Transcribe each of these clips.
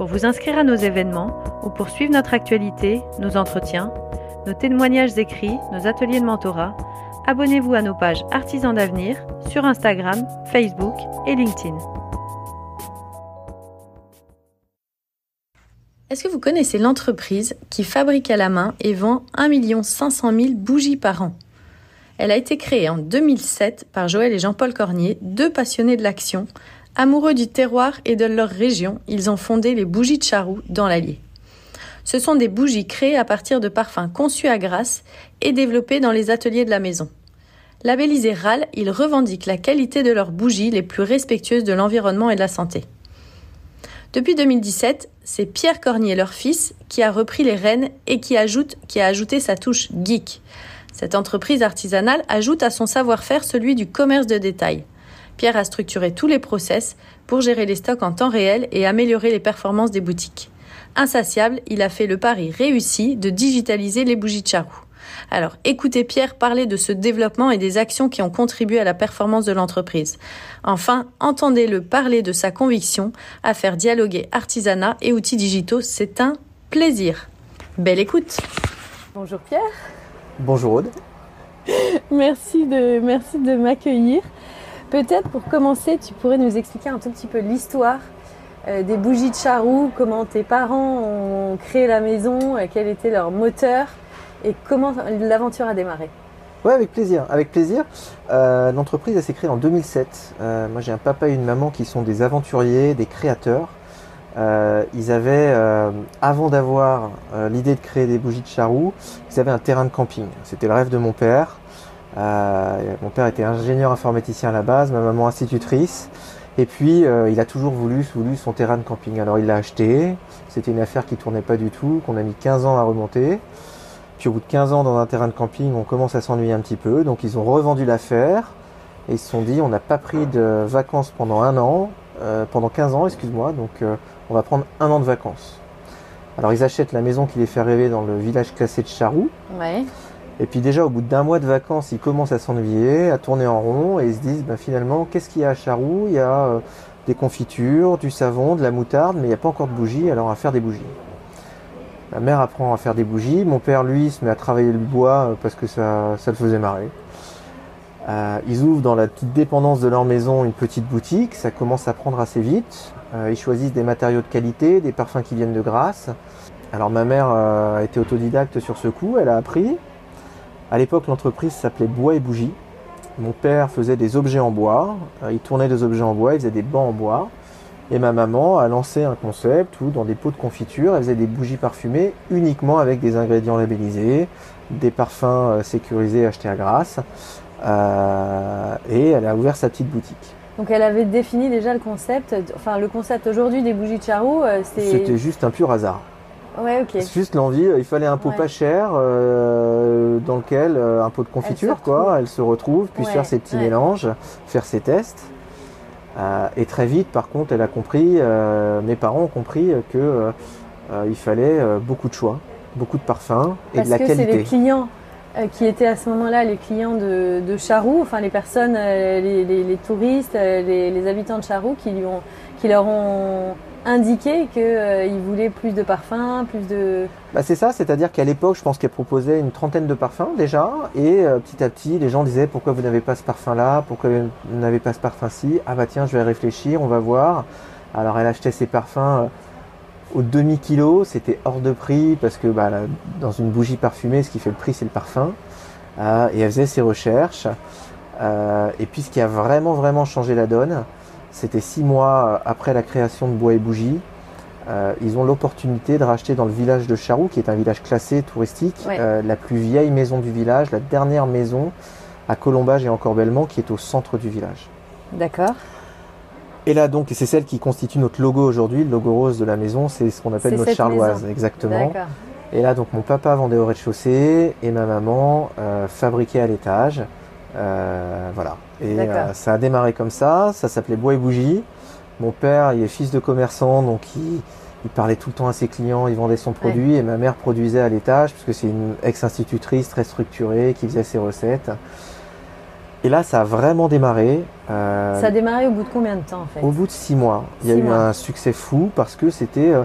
Pour vous inscrire à nos événements ou pour suivre notre actualité, nos entretiens, nos témoignages écrits, nos ateliers de mentorat, abonnez-vous à nos pages Artisans d'avenir sur Instagram, Facebook et LinkedIn. Est-ce que vous connaissez l'entreprise qui fabrique à la main et vend 1 500 000 bougies par an? Elle a été créée en 2007 par Joël et Jean-Paul Cornier, deux passionnés de l'action. Amoureux du terroir et de leur région, ils ont fondé les bougies de Charroux dans l'Allier. Ce sont des bougies créées à partir de parfums conçus à Grasse et développés dans les ateliers de la maison. Labellisés RAL, ils revendiquent la qualité de leurs bougies les plus respectueuses de l'environnement et de la santé. Depuis 2017, c'est Pierre Cornier, leur fils, qui a repris les rênes et qui, ajoute, qui a ajouté sa touche geek. Cette entreprise artisanale ajoute à son savoir-faire celui du commerce de détail. Pierre a structuré tous les process pour gérer les stocks en temps réel et améliorer les performances des boutiques. Insatiable, il a fait le pari réussi de digitaliser les bougies de charroux. Alors écoutez Pierre parler de ce développement et des actions qui ont contribué à la performance de l'entreprise. Enfin, entendez-le parler de sa conviction à faire dialoguer artisanat et outils digitaux. C'est un plaisir. Belle écoute. Bonjour Pierre. Bonjour Aude. merci de, merci de m'accueillir. Peut-être pour commencer, tu pourrais nous expliquer un tout petit peu l'histoire euh, des bougies de charroux, comment tes parents ont créé la maison, euh, quel était leur moteur et comment l'aventure a démarré. Oui, avec plaisir. Avec plaisir. Euh, l'entreprise s'est créée en 2007. moi, j'ai un papa et une maman qui sont des aventuriers, des créateurs. ils avaient, avant d'avoir l'idée de créer des bougies de charroux, ils avaient un terrain de camping. C'était le rêve de mon père. Mon père était ingénieur informaticien à la base, ma maman institutrice. Et puis, euh, il a toujours voulu, voulu son terrain de camping. Alors, il l'a acheté. C'était une affaire qui tournait pas du tout, qu'on a mis 15 ans à remonter. Puis, au bout de 15 ans dans un terrain de camping, on commence à s'ennuyer un petit peu. Donc, ils ont revendu l'affaire. Et ils se sont dit, on n'a pas pris de vacances pendant un an, euh, pendant 15 ans, excuse-moi. Donc, euh, on va prendre un an de vacances. Alors, ils achètent la maison qui les fait rêver dans le village classé de Charroux. Ouais. Et puis déjà au bout d'un mois de vacances, ils commencent à s'ennuyer, à tourner en rond et ils se disent ben, finalement qu'est-ce qu'il y a à Charroux? Il y a euh, des confitures, du savon, de la moutarde, mais il n'y a pas encore de bougies, alors on va faire des bougies. Ma mère apprend à faire des bougies, mon père lui se met à travailler le bois euh, parce que ça, ça le faisait marrer. Euh, ils ouvrent dans la petite dépendance de leur maison une petite boutique, ça commence à prendre assez vite. ils choisissent des matériaux de qualité, des parfums qui viennent de Grasse. Alors ma mère a été autodidacte sur ce coup, elle a appris. À l'époque, l'entreprise s'appelait Bois et Bougies. Mon père faisait des objets en bois, euh, il tournait des objets en bois, il faisait des bancs en bois. Et ma maman a lancé un concept où, dans des pots de confiture, elle faisait des bougies parfumées uniquement avec des ingrédients labellisés, des parfums euh, sécurisés achetés à Grasse. Euh, et elle a ouvert sa petite boutique. Donc elle avait défini déjà le concept, enfin le concept aujourd'hui des bougies de charroux, c'était juste un pur hasard. Ouais, ok. C'est juste l'envie, il fallait un pot pas cher euh, dans lequel euh, un pot de confiture, quoi. Elle se retrouve, puis faire ses petits mélanges, faire ses tests. Euh, et très vite, par contre, elle a compris, mes parents ont compris que il fallait beaucoup de choix, beaucoup de parfums et de la que qualité. C'est les clients euh, qui étaient à ce moment-là les clients de, de, Charroux, enfin les personnes, euh, les, les, les, touristes, euh, les, les, habitants de Charroux qui, lui ont, qui leur ont indiqué qu'ils voulaient plus de parfums, plus de... Bah c'est ça, c'est-à-dire qu'à l'époque, je pense qu'elle proposait une trentaine de parfums déjà, et petit à petit, les gens disaient pourquoi vous n'avez pas ce parfum-là, pourquoi vous n'avez pas ce parfum-ci, ah bah tiens, je vais réfléchir, on va voir. Alors elle achetait ses parfums au demi-kilo, c'était hors de prix parce que bah, dans une bougie parfumée, ce qui fait le prix, c'est le parfum. Euh, et elle faisait ses recherches. Euh, et puis ce qui a vraiment, vraiment changé la donne, c'était six mois après la création de Bois et Bougies. Euh, ils ont l'opportunité de racheter dans le village de Charroux, qui est un village classé touristique, la plus vieille maison du village, la dernière maison à Colombage et en Corbellement, qui est au centre du village. D'accord. Et là donc, c'est celle qui constitue notre logo aujourd'hui, le logo rose de la maison, c'est ce qu'on appelle notre charloise, exactement. Et là donc mon papa vendait au rez-de-chaussée et ma maman euh, fabriquait à l'étage. Euh, voilà. Et euh, ça a démarré comme ça, ça s'appelait Bois et Bougie. Mon père, il est fils de commerçant, donc il, parlait tout le temps à ses clients, il vendait son produit et ma mère produisait à l'étage, puisque c'est une ex-institutrice très structurée qui faisait ses recettes. Et là, ça a vraiment démarré. Euh, ça a démarré au bout de combien de temps en fait? Au bout de six mois. Il y a eu un succès fou parce que c'était euh,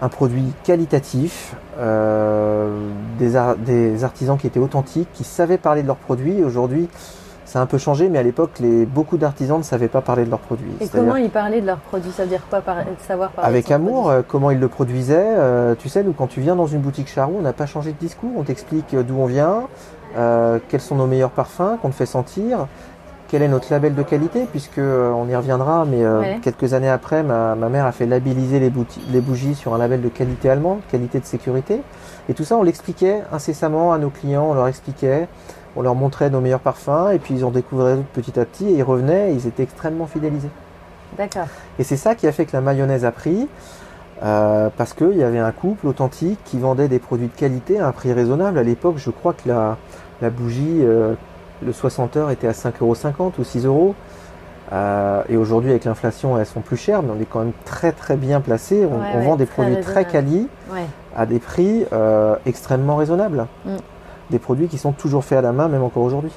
un produit qualitatif, euh, des, artisans qui étaient authentiques, qui savaient parler de leurs produits. Aujourd'hui, ça a un peu changé, mais à l'époque, beaucoup d'artisans ne savaient pas parler de leurs produits. Et comment ils parlaient de leurs produits? Ça veut dire quoi savoir parler Avec amour, comment ils le produisaient. tu sais, nous, quand tu viens dans une boutique Charou, on n'a pas changé de discours. On t'explique d'où on vient, euh, quels sont nos meilleurs parfums qu'on te fait sentir, quel est notre label de qualité, puisque euh, on y reviendra, mais euh, quelques années après, ma, mère a fait labelliser les, les, bougies sur un label de qualité allemande, qualité de sécurité. Et tout ça, on l'expliquait incessamment à nos clients, on leur expliquait, on leur montrait nos meilleurs parfums, et puis ils ont découvert petit à petit, et ils revenaient, et ils étaient extrêmement fidélisés. D'accord. Et c'est ça qui a fait que la mayonnaise a pris. parce qu'il y avait un couple authentique qui vendait des produits de qualité à un prix raisonnable. À l'époque, je crois que la, la bougie, euh, le 60 heures était à 5,50€ ou 6 euros. Euh, et aujourd'hui, avec l'inflation, elles sont plus chères, mais on est quand même très très bien placé. On, vend des produits très quali à des prix euh, extrêmement raisonnables. Mm. Des produits qui sont toujours faits à la main, même encore aujourd'hui.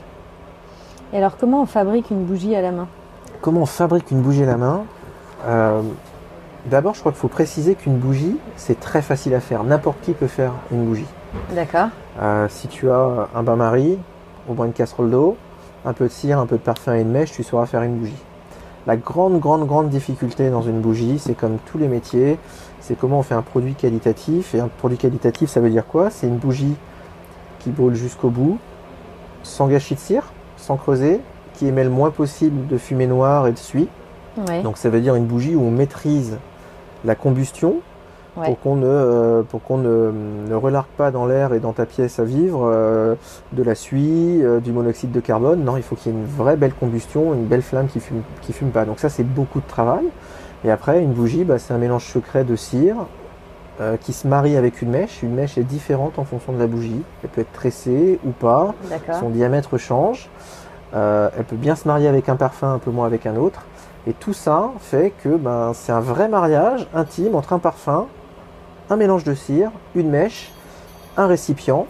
Et alors, comment on fabrique une bougie à la main? Comment on fabrique une bougie à la main? D'abord, je crois qu'il faut préciser qu'une bougie, c'est très facile à faire. N'importe qui peut faire une bougie. D'accord. Euh, si tu as un bain-marie, au moins une casserole d'eau, un peu de cire, un peu de parfum et une mèche, tu sauras faire une bougie. La grande, grande, grande difficulté dans une bougie, c'est comme tous les métiers, c'est comment on fait un produit qualitatif. Et un produit qualitatif, ça veut dire quoi? C'est une bougie qui brûle jusqu'au bout, sans gâchis de cire, sans creuser, qui émet le moins possible de fumée noire et de suie. Donc ça veut dire une bougie où on maîtrise la combustion, pour qu'on ne, euh, pour qu'on ne, ne, relargue pas dans l'air et dans ta pièce à vivre euh, de la suie, euh, du monoxyde de carbone. Non, il faut qu'il y ait une vraie belle combustion, une belle flamme qui fume, qui fume pas. Donc ça, c'est beaucoup de travail. Et après, une bougie, bah, c'est un mélange secret de cire qui se marie avec une mèche. Une mèche est différente en fonction de la bougie. Elle peut être tressée ou pas. Son diamètre change. elle peut bien se marier avec un parfum, un peu moins avec un autre. Et tout ça fait que ben, c'est un vrai mariage intime entre un parfum un mélange de cire, une mèche, un récipient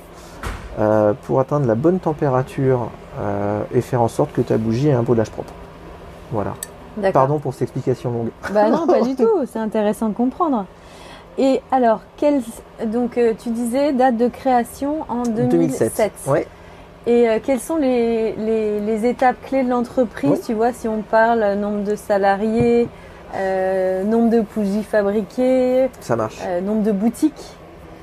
euh, pour atteindre la bonne température euh, et faire en sorte que ta bougie ait un brûlage propre. Voilà. Pardon pour cette explication longue. Bah non, pas du tout. C'est intéressant de comprendre. Et alors, donc euh, tu disais date de création en 2007. 2007 ouais. Et quelles sont les, étapes clés de l'entreprise? Tu vois, si on parle nombre de salariés, euh, nombre de bougies fabriquées. Ça marche. Euh, nombre de boutiques.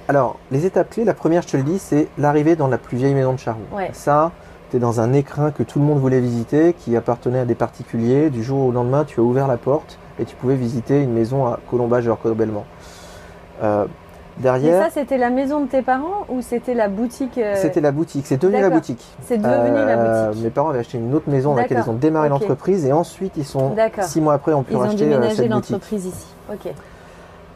Alors, les étapes clés, la première, je te le dis, c'est l'arrivée dans la plus vieille maison de Charroux. Ça, tu es dans un écrin que tout le monde voulait visiter, qui appartenait à des particuliers. Du jour au lendemain, tu as ouvert la porte et tu pouvais visiter une maison à Colombage et Orcobellement. Euh, Derrière. ça, c'était la maison de tes parents ou c'était la boutique euh, C'était la boutique. C'est devenu la boutique. C'est devenu la euh, boutique. Mes parents avaient acheté une autre maison dans laquelle ils ont démarré l'entreprise et ensuite ils sont six mois après ont pu racheter euh, cette. Ils ont l'entreprise ici. Ok.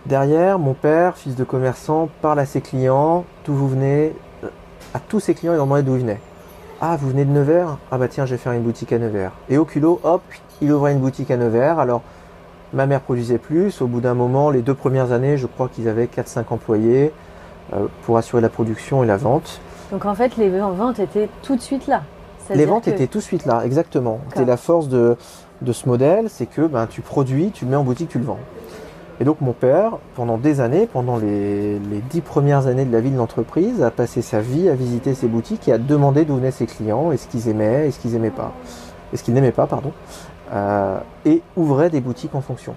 Derrière, mon père, fils de commerçant, parle à ses clients. D'où vous venez À tous ses clients, il leur demandait d'où ils venaient. Ah, vous venez de Nevers? Ah bah tiens, je vais faire une boutique à Nevers. Et au culot, hop, il ouvrait une boutique à Nevers. Alors Ma mère produisait plus. Au bout d'un moment, les deux premières années, je crois qu'ils avaient 4-5 employés euh, pour assurer la production et la vente. Donc en fait, les ventes étaient tout de suite là. Les ventes étaient tout de suite là, exactement. C'est la force de, ce modèle, c'est que ben, tu produis, tu le mets en boutique, tu le vends. Et donc mon père, pendant des années, pendant les, dix premières années de la vie de l'entreprise, a passé sa vie à visiter ses boutiques et à demander d'où venaient ses clients, et ce qu'ils aimaient, et ce qu'ils aimaient pas, et ce qu'ils n'aimaient pas, pardon, et ouvrait des boutiques en fonction.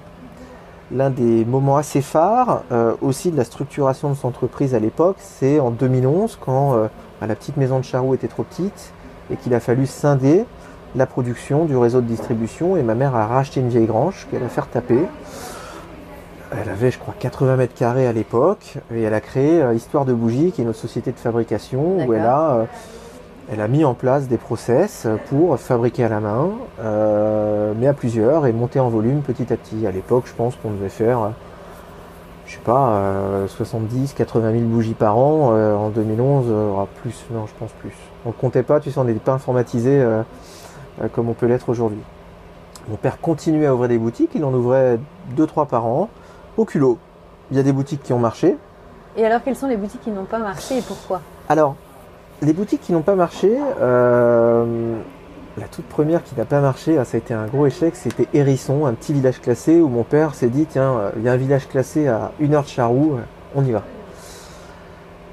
L'un des moments assez phares euh, aussi de la structuration de son entreprise à l'époque, c'est en 2011 quand euh, bah, la petite maison de Charroux était trop petite et qu'il a fallu scinder la production du réseau de distribution et ma mère a racheté une vieille grange qu'elle a fait taper elle avait, je crois, 80 mètres carrés à l'époque, et elle a créé euh, Histoire de Bougie, qui est notre société de fabrication, où elle a, euh, elle a mis en place des process pour fabriquer à la main, euh, mais à plusieurs, et monter en volume petit à petit. À l'époque, je pense qu'on devait faire, je sais pas, 70, 80 000 bougies par an. en 2011, plus, non, je pense plus. On ne comptait pas, tu sais, on n'était pas informatisé comme on peut l'être aujourd'hui. Mon père continuait à ouvrir des boutiques, il en ouvrait 2-3 par an au culot. Il y a des boutiques qui ont marché. Et alors, quelles sont les boutiques qui n'ont pas marché et pourquoi? Alors, les boutiques qui n'ont pas marché, euh, la toute première qui n'a pas marché, ah, ça a été un gros échec, c'était Hérisson, un petit village classé où mon père s'est dit tiens, euh, il y a un village classé à une heure de Charroux, euh, on y va.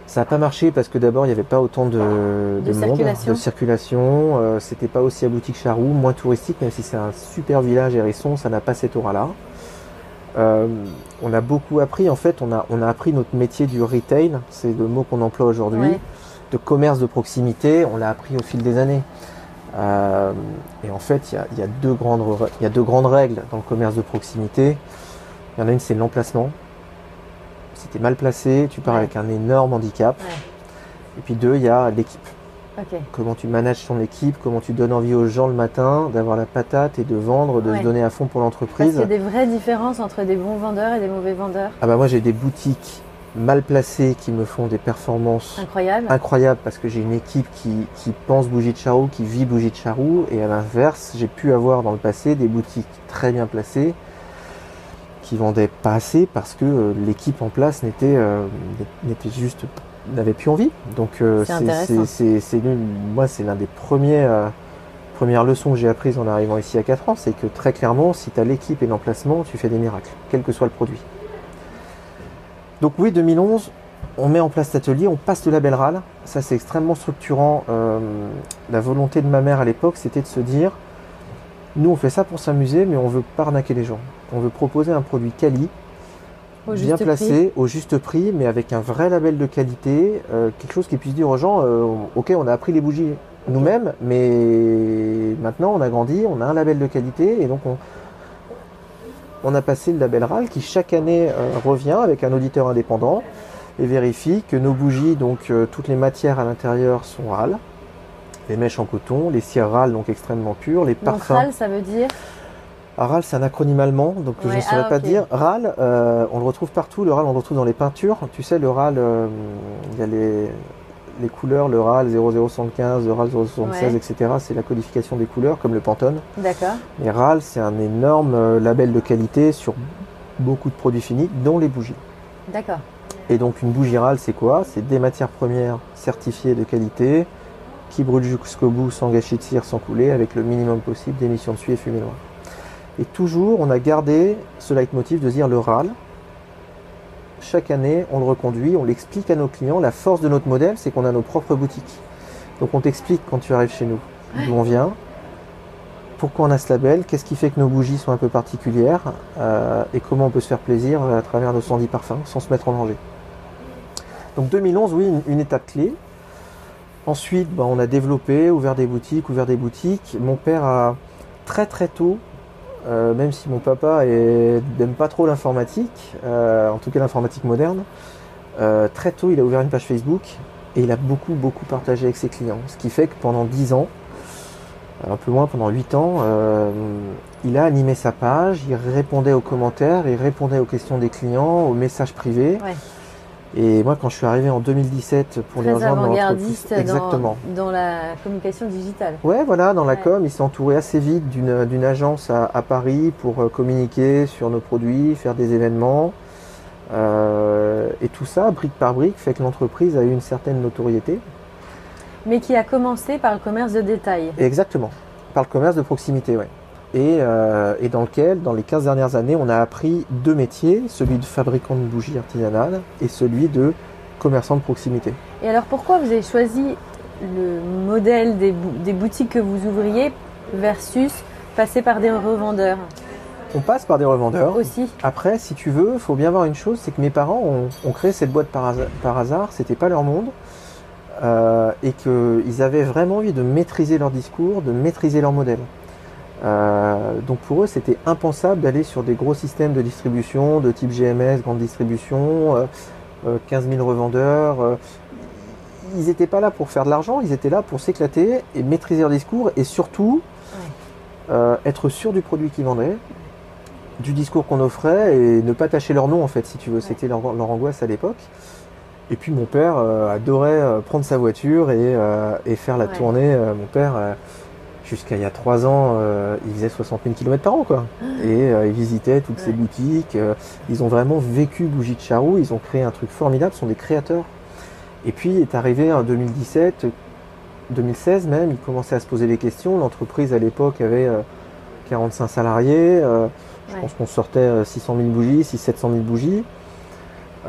Ça n'a pas marché parce que d'abord il n'y avait pas autant de, de, monde, circulation. de circulation. c'était pas aussi abouti que Charroux, moins touristique, même si c'est un super village Hérisson, ça n'a pas cette aura-là. Euh, on a beaucoup appris, en fait, on a, on a appris notre métier du retail, c'est le mot qu'on emploie aujourd'hui, de commerce de proximité, on l'a appris au fil des années. Euh, et en fait, il y a, deux grandes, il y a deux grandes règles dans le commerce de proximité. Il y en a une, c'est l'emplacement. Si tu es mal placé, tu pars avec un énorme handicap. Et puis deux, il y a l'équipe. Comment tu manages ton équipe, comment tu donnes envie aux gens le matin d'avoir la patate et de vendre, de se donner à fond pour l'entreprise. Parce qu'il y a des vraies différences entre des bons vendeurs et des mauvais vendeurs. Ah bah moi j'ai des boutiques mal placées qui me font des performances incroyables, incroyables parce que j'ai une équipe qui, pense bougie de charroux, qui vit bougie de charroux et à l'inverse j'ai pu avoir dans le passé des boutiques très bien placées qui vendaient pas assez parce que euh, l'équipe en place n'était euh, n'était juste n'avait plus envie. Donc euh, c'est moi c'est l'un des premiers euh, premières leçons que j'ai apprises en arrivant ici à 4 ans, c'est que très clairement si tu as l'équipe et l'emplacement, tu fais des miracles, quel que soit le produit. Donc oui, 2011, on met en place cet atelier, on passe le label RAL, ça c'est extrêmement structurant. Euh, la volonté de ma mère à l'époque, c'était de se dire, nous on fait ça pour s'amuser, mais on veut pas arnaquer les gens. On veut proposer un produit quali, bien placé, au juste prix, mais avec un vrai label de qualité, euh, quelque chose qui puisse dire aux gens, euh, ok, on a appris les bougies nous-mêmes, mais maintenant on a grandi, on a un label de qualité, et donc on, on a passé le label RAL qui chaque année euh, revient avec un auditeur indépendant et vérifie que nos bougies, donc toutes les matières à l'intérieur sont RAL, les mèches en coton, les cires RAL donc extrêmement pures, les parfums. RAL, ça veut dire RAL, c'est un acronyme allemand, donc je ne saurais ah, pas dire. RAL, euh, on le retrouve partout. Le RAL, on le retrouve dans les peintures. Tu sais, le RAL, euh, il y a les, les, couleurs, le RAL 0075, le RAL 0076, etc. C'est la codification des couleurs, comme le Pantone. D'accord. Et RAL, c'est un énorme euh, label de qualité sur beaucoup de produits finis, dont les bougies. D'accord. Et donc, une bougie RAL, c'est quoi? C'est des matières premières certifiées de qualité qui brûlent jusqu'au bout sans gâchis de cire, sans couler, avec le minimum possible d'émissions de suie et fumée noire. Et toujours, on a gardé ce leitmotiv de dire le RAL. Chaque année, on le reconduit, on l'explique à nos clients. La force de notre modèle, c'est qu'on a nos propres boutiques. Donc on t'explique quand tu arrives chez nous d'où on vient, pourquoi on a ce label, qu'est-ce qui fait que nos bougies sont un peu particulières euh, et comment on peut se faire plaisir à travers nos 110 parfums sans se mettre en danger. Donc 2011, oui, une, étape clé. Ensuite, bah, on a développé, ouvert des boutiques, ouvert des boutiques. Mon père a très très tôt euh, même si mon papa n'aime pas trop l'informatique, euh, en tout cas l'informatique moderne, euh, très tôt il a ouvert une page Facebook et il a beaucoup beaucoup partagé avec ses clients. Ce qui fait que pendant 10 ans, un peu moins pendant 8 ans, il a animé sa page, il répondait aux commentaires, il répondait aux questions des clients, aux messages privés. Et moi, quand je suis arrivé en 2017 pour les rejoindre dans l'entreprise, exactement dans, la communication digitale. Ouais, voilà, dans la com, il s'est entouré assez vite d'une agence à, Paris pour euh, communiquer sur nos produits, faire des événements. Euh, et tout ça, brique par brique, fait que l'entreprise a eu une certaine notoriété. Mais qui a commencé par le commerce de détail. Exactement, par le commerce de proximité, oui. Et, euh, et, dans lequel, dans les 15 dernières années, on a appris deux métiers, celui de fabricant de bougies artisanales et celui de commerçant de proximité. Et alors pourquoi vous avez choisi le modèle des, des boutiques que vous ouvriez versus passer par des revendeurs? On passe par des revendeurs. Aussi. Après, si tu veux, il faut bien voir une chose, c'est que mes parents ont, créé cette boîte par, hasard, par hasard c'était pas leur monde, euh, et qu'ils avaient vraiment envie de maîtriser leur discours, de maîtriser leur modèle. Euh, donc pour eux, c'était impensable d'aller sur des gros systèmes de distribution de type GMS, grande distribution, 15 euh, 000 revendeurs. ils n'étaient pas là pour faire de l'argent, ils étaient là pour s'éclater et maîtriser leur discours et surtout être sûr du produit qu'ils vendaient du discours qu'on offrait et ne pas tâcher leur nom en fait si tu veux. C'était leur, angoisse à l'époque. Et puis mon père euh, adorait euh, prendre sa voiture et, euh, faire la tournée. mon père, jusqu'à il y a trois ans, il faisait 60 000 km par an quoi. Ah. Et il visitait toutes ces boutiques. ils ont vraiment vécu Bougie de Charroux. Ils ont créé un truc formidable. Ce sont des créateurs. Et puis est arrivé en 2017, 2016 même, il commençait à se poser des questions. L'entreprise à l'époque avait 45 salariés. Je pense qu'on sortait 600 euh, 000 bougies, 600 700 000 bougies.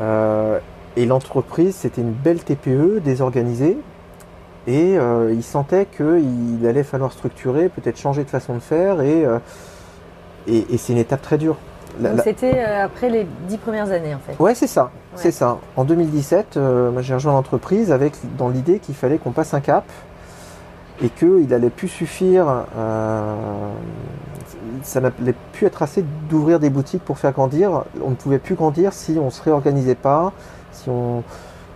Euh, et l'entreprise, c'était une belle TPE désorganisée. Et euh, il sentait qu'il allait falloir structurer, peut-être changer de façon de faire. Et, et, c'est une étape très dure. Donc c'était après les dix premières années en fait. Ouais, c'est ça. C'est ça. En 2017, j'ai rejoint l'entreprise avec dans l'idée qu'il fallait qu'on passe un cap et qu'il n'allait plus suffire ça n'allait plus être assez d'ouvrir des boutiques pour faire grandir. On ne pouvait plus grandir si on ne se réorganisait pas, si on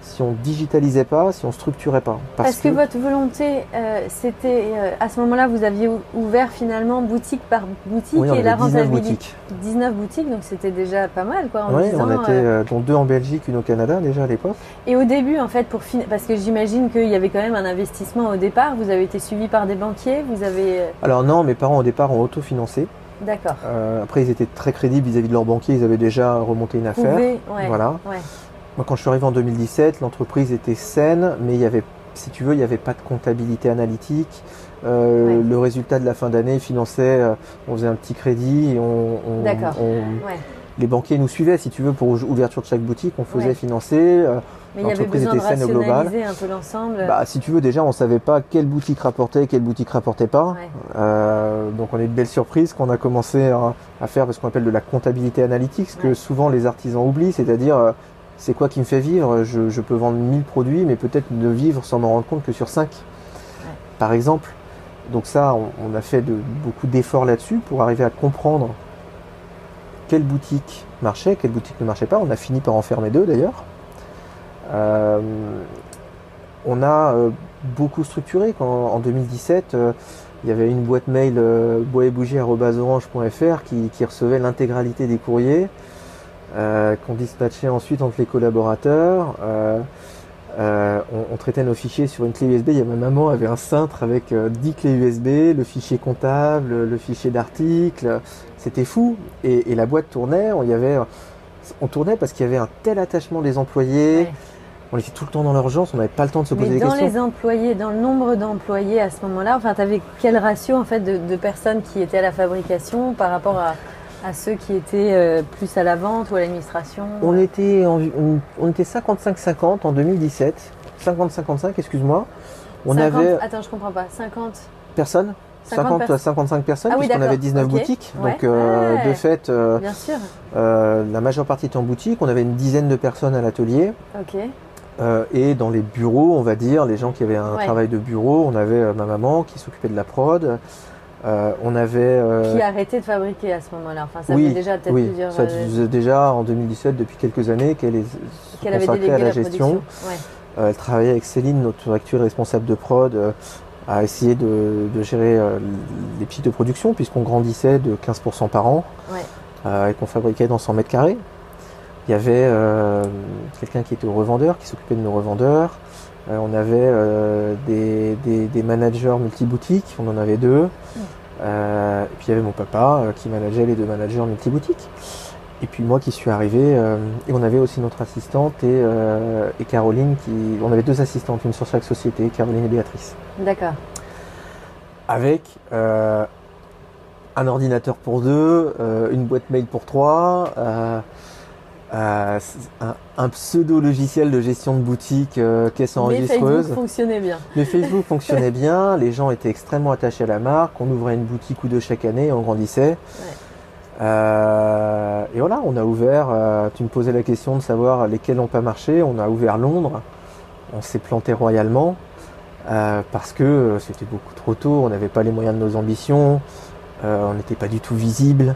si on digitalisait pas, si on structurait pas. Est-ce que... votre volonté, euh, c'était euh, à ce moment-là, vous aviez ouvert finalement boutique par boutique et la rentabilité 19 boutiques. 19 boutiques, donc c'était déjà pas mal, quoi. oui, on était euh, dont deux en Belgique, une au Canada déjà à l'époque. Et au début, en fait, pour parce que j'imagine qu'il y avait quand même un investissement au départ. Vous avez été suivi par des banquiers, vous avez. Alors non, mes parents au départ ont autofinancé. D'accord. après, ils étaient très crédibles vis-à-vis de leurs banquiers. Ils avaient déjà remonté une affaire. voilà. Moi, quand je suis arrivé en 2017, l'entreprise était saine, mais il y avait, si tu veux, il n'y avait pas de comptabilité analytique. Euh, le résultat de la fin d'année finançait, euh, on faisait un petit crédit et on, les banquiers nous suivaient, si tu veux, pour l'ouverture de chaque boutique, on faisait financer. Euh, mais il y avait besoin était de saine global. un peu l'ensemble. Bah, si tu veux, déjà, on savait pas quelle boutique rapportait, quelle boutique rapportait pas. donc, on a eu de belles surprises qu'on a commencé à, faire ce qu'on appelle de la comptabilité analytique, ce que souvent les artisans oublient, c'est-à-dire c'est quoi qui me fait vivre? Je, peux vendre 1000 produits, mais peut-être ne vivre sans m'en rendre compte que sur 5, par exemple. Donc ça, on, a fait de, beaucoup d'efforts là-dessus pour arriver à comprendre quelle boutique marchait, quelle boutique ne marchait pas. On a fini par en fermer deux d'ailleurs. Euh, on a euh, beaucoup structuré. Quand, en 2017, euh, il y avait une boîte mail bois et qui, qui recevait l'intégralité des courriers. Euh, qu'on dispatchait ensuite entre les collaborateurs. Euh, euh, on, traitait nos fichiers sur une clé USB. Il y a ma maman avait un cintre avec 10 clés USB, le fichier comptable, le fichier d'articles. C'était fou. Et, la boîte tournait. On y avait, on tournait parce qu'il y avait un tel attachement des employés. On était tout le temps dans l'urgence, on n'avait pas le temps de se poser des questions. Dans les employés, dans le nombre d'employés à ce moment-là, enfin, tu avais quel ratio en fait de, personnes qui étaient à la fabrication par rapport à, à ceux qui étaient euh, plus à la vente ou à l'administration On était, on, était 55-50 en 2017. 50-55, excuse-moi. On avait. Attends, je comprends pas. 50 personnes 50, à 55 personnes, ah puisqu'on avait 19 boutiques. Donc, euh, de fait, euh, Bien sûr. la majeure partie était en boutique. On avait une dizaine de personnes à l'atelier. Et dans les bureaux, on va dire, les gens qui avaient un travail de bureau, on avait ma maman qui s'occupait de la prod. Euh, on avait euh, qui a arrêté de fabriquer à ce moment-là. Enfin, ça oui, fait déjà peut-être oui, plusieurs. Ça euh, faisait déjà en 2017 depuis quelques années qu'elle est qu consacrée à la, gestion. elle travaillait avec Céline, notre actuelle responsable de prod, à essayer de, gérer les pics de production puisqu'on grandissait de 15% par an et qu'on fabriquait dans 100 mètres carrés. Il y avait quelqu'un qui était au revendeur, qui s'occupait de nos revendeurs. On avait des, des, managers multi-boutiques, on en avait deux. Euh, et puis il y avait mon papa euh, qui manageait les deux managers multi-boutiques. et puis moi qui suis arrivé, euh, et on avait aussi notre assistante et, euh, et, Caroline qui. On avait deux assistantes, une sur chaque société, Caroline et Béatrice. D'accord. Avec euh, un ordinateur pour deux, une boîte mail pour trois, un, un, pseudo logiciel de gestion de boutique caisse enregistreuse. Mais Facebook fonctionnait bien. Mais Facebook fonctionnait bien, les gens étaient extrêmement attachés à la marque, on ouvrait une boutique ou deux chaque année, on grandissait. Ouais. Euh, et voilà, on a ouvert, euh, tu me posais la question de savoir lesquels n'ont pas marché, on a ouvert Londres, on s'est planté royalement, euh, parce que c'était beaucoup trop tôt, on n'avait pas les moyens de nos ambitions, on n'était pas du tout visible.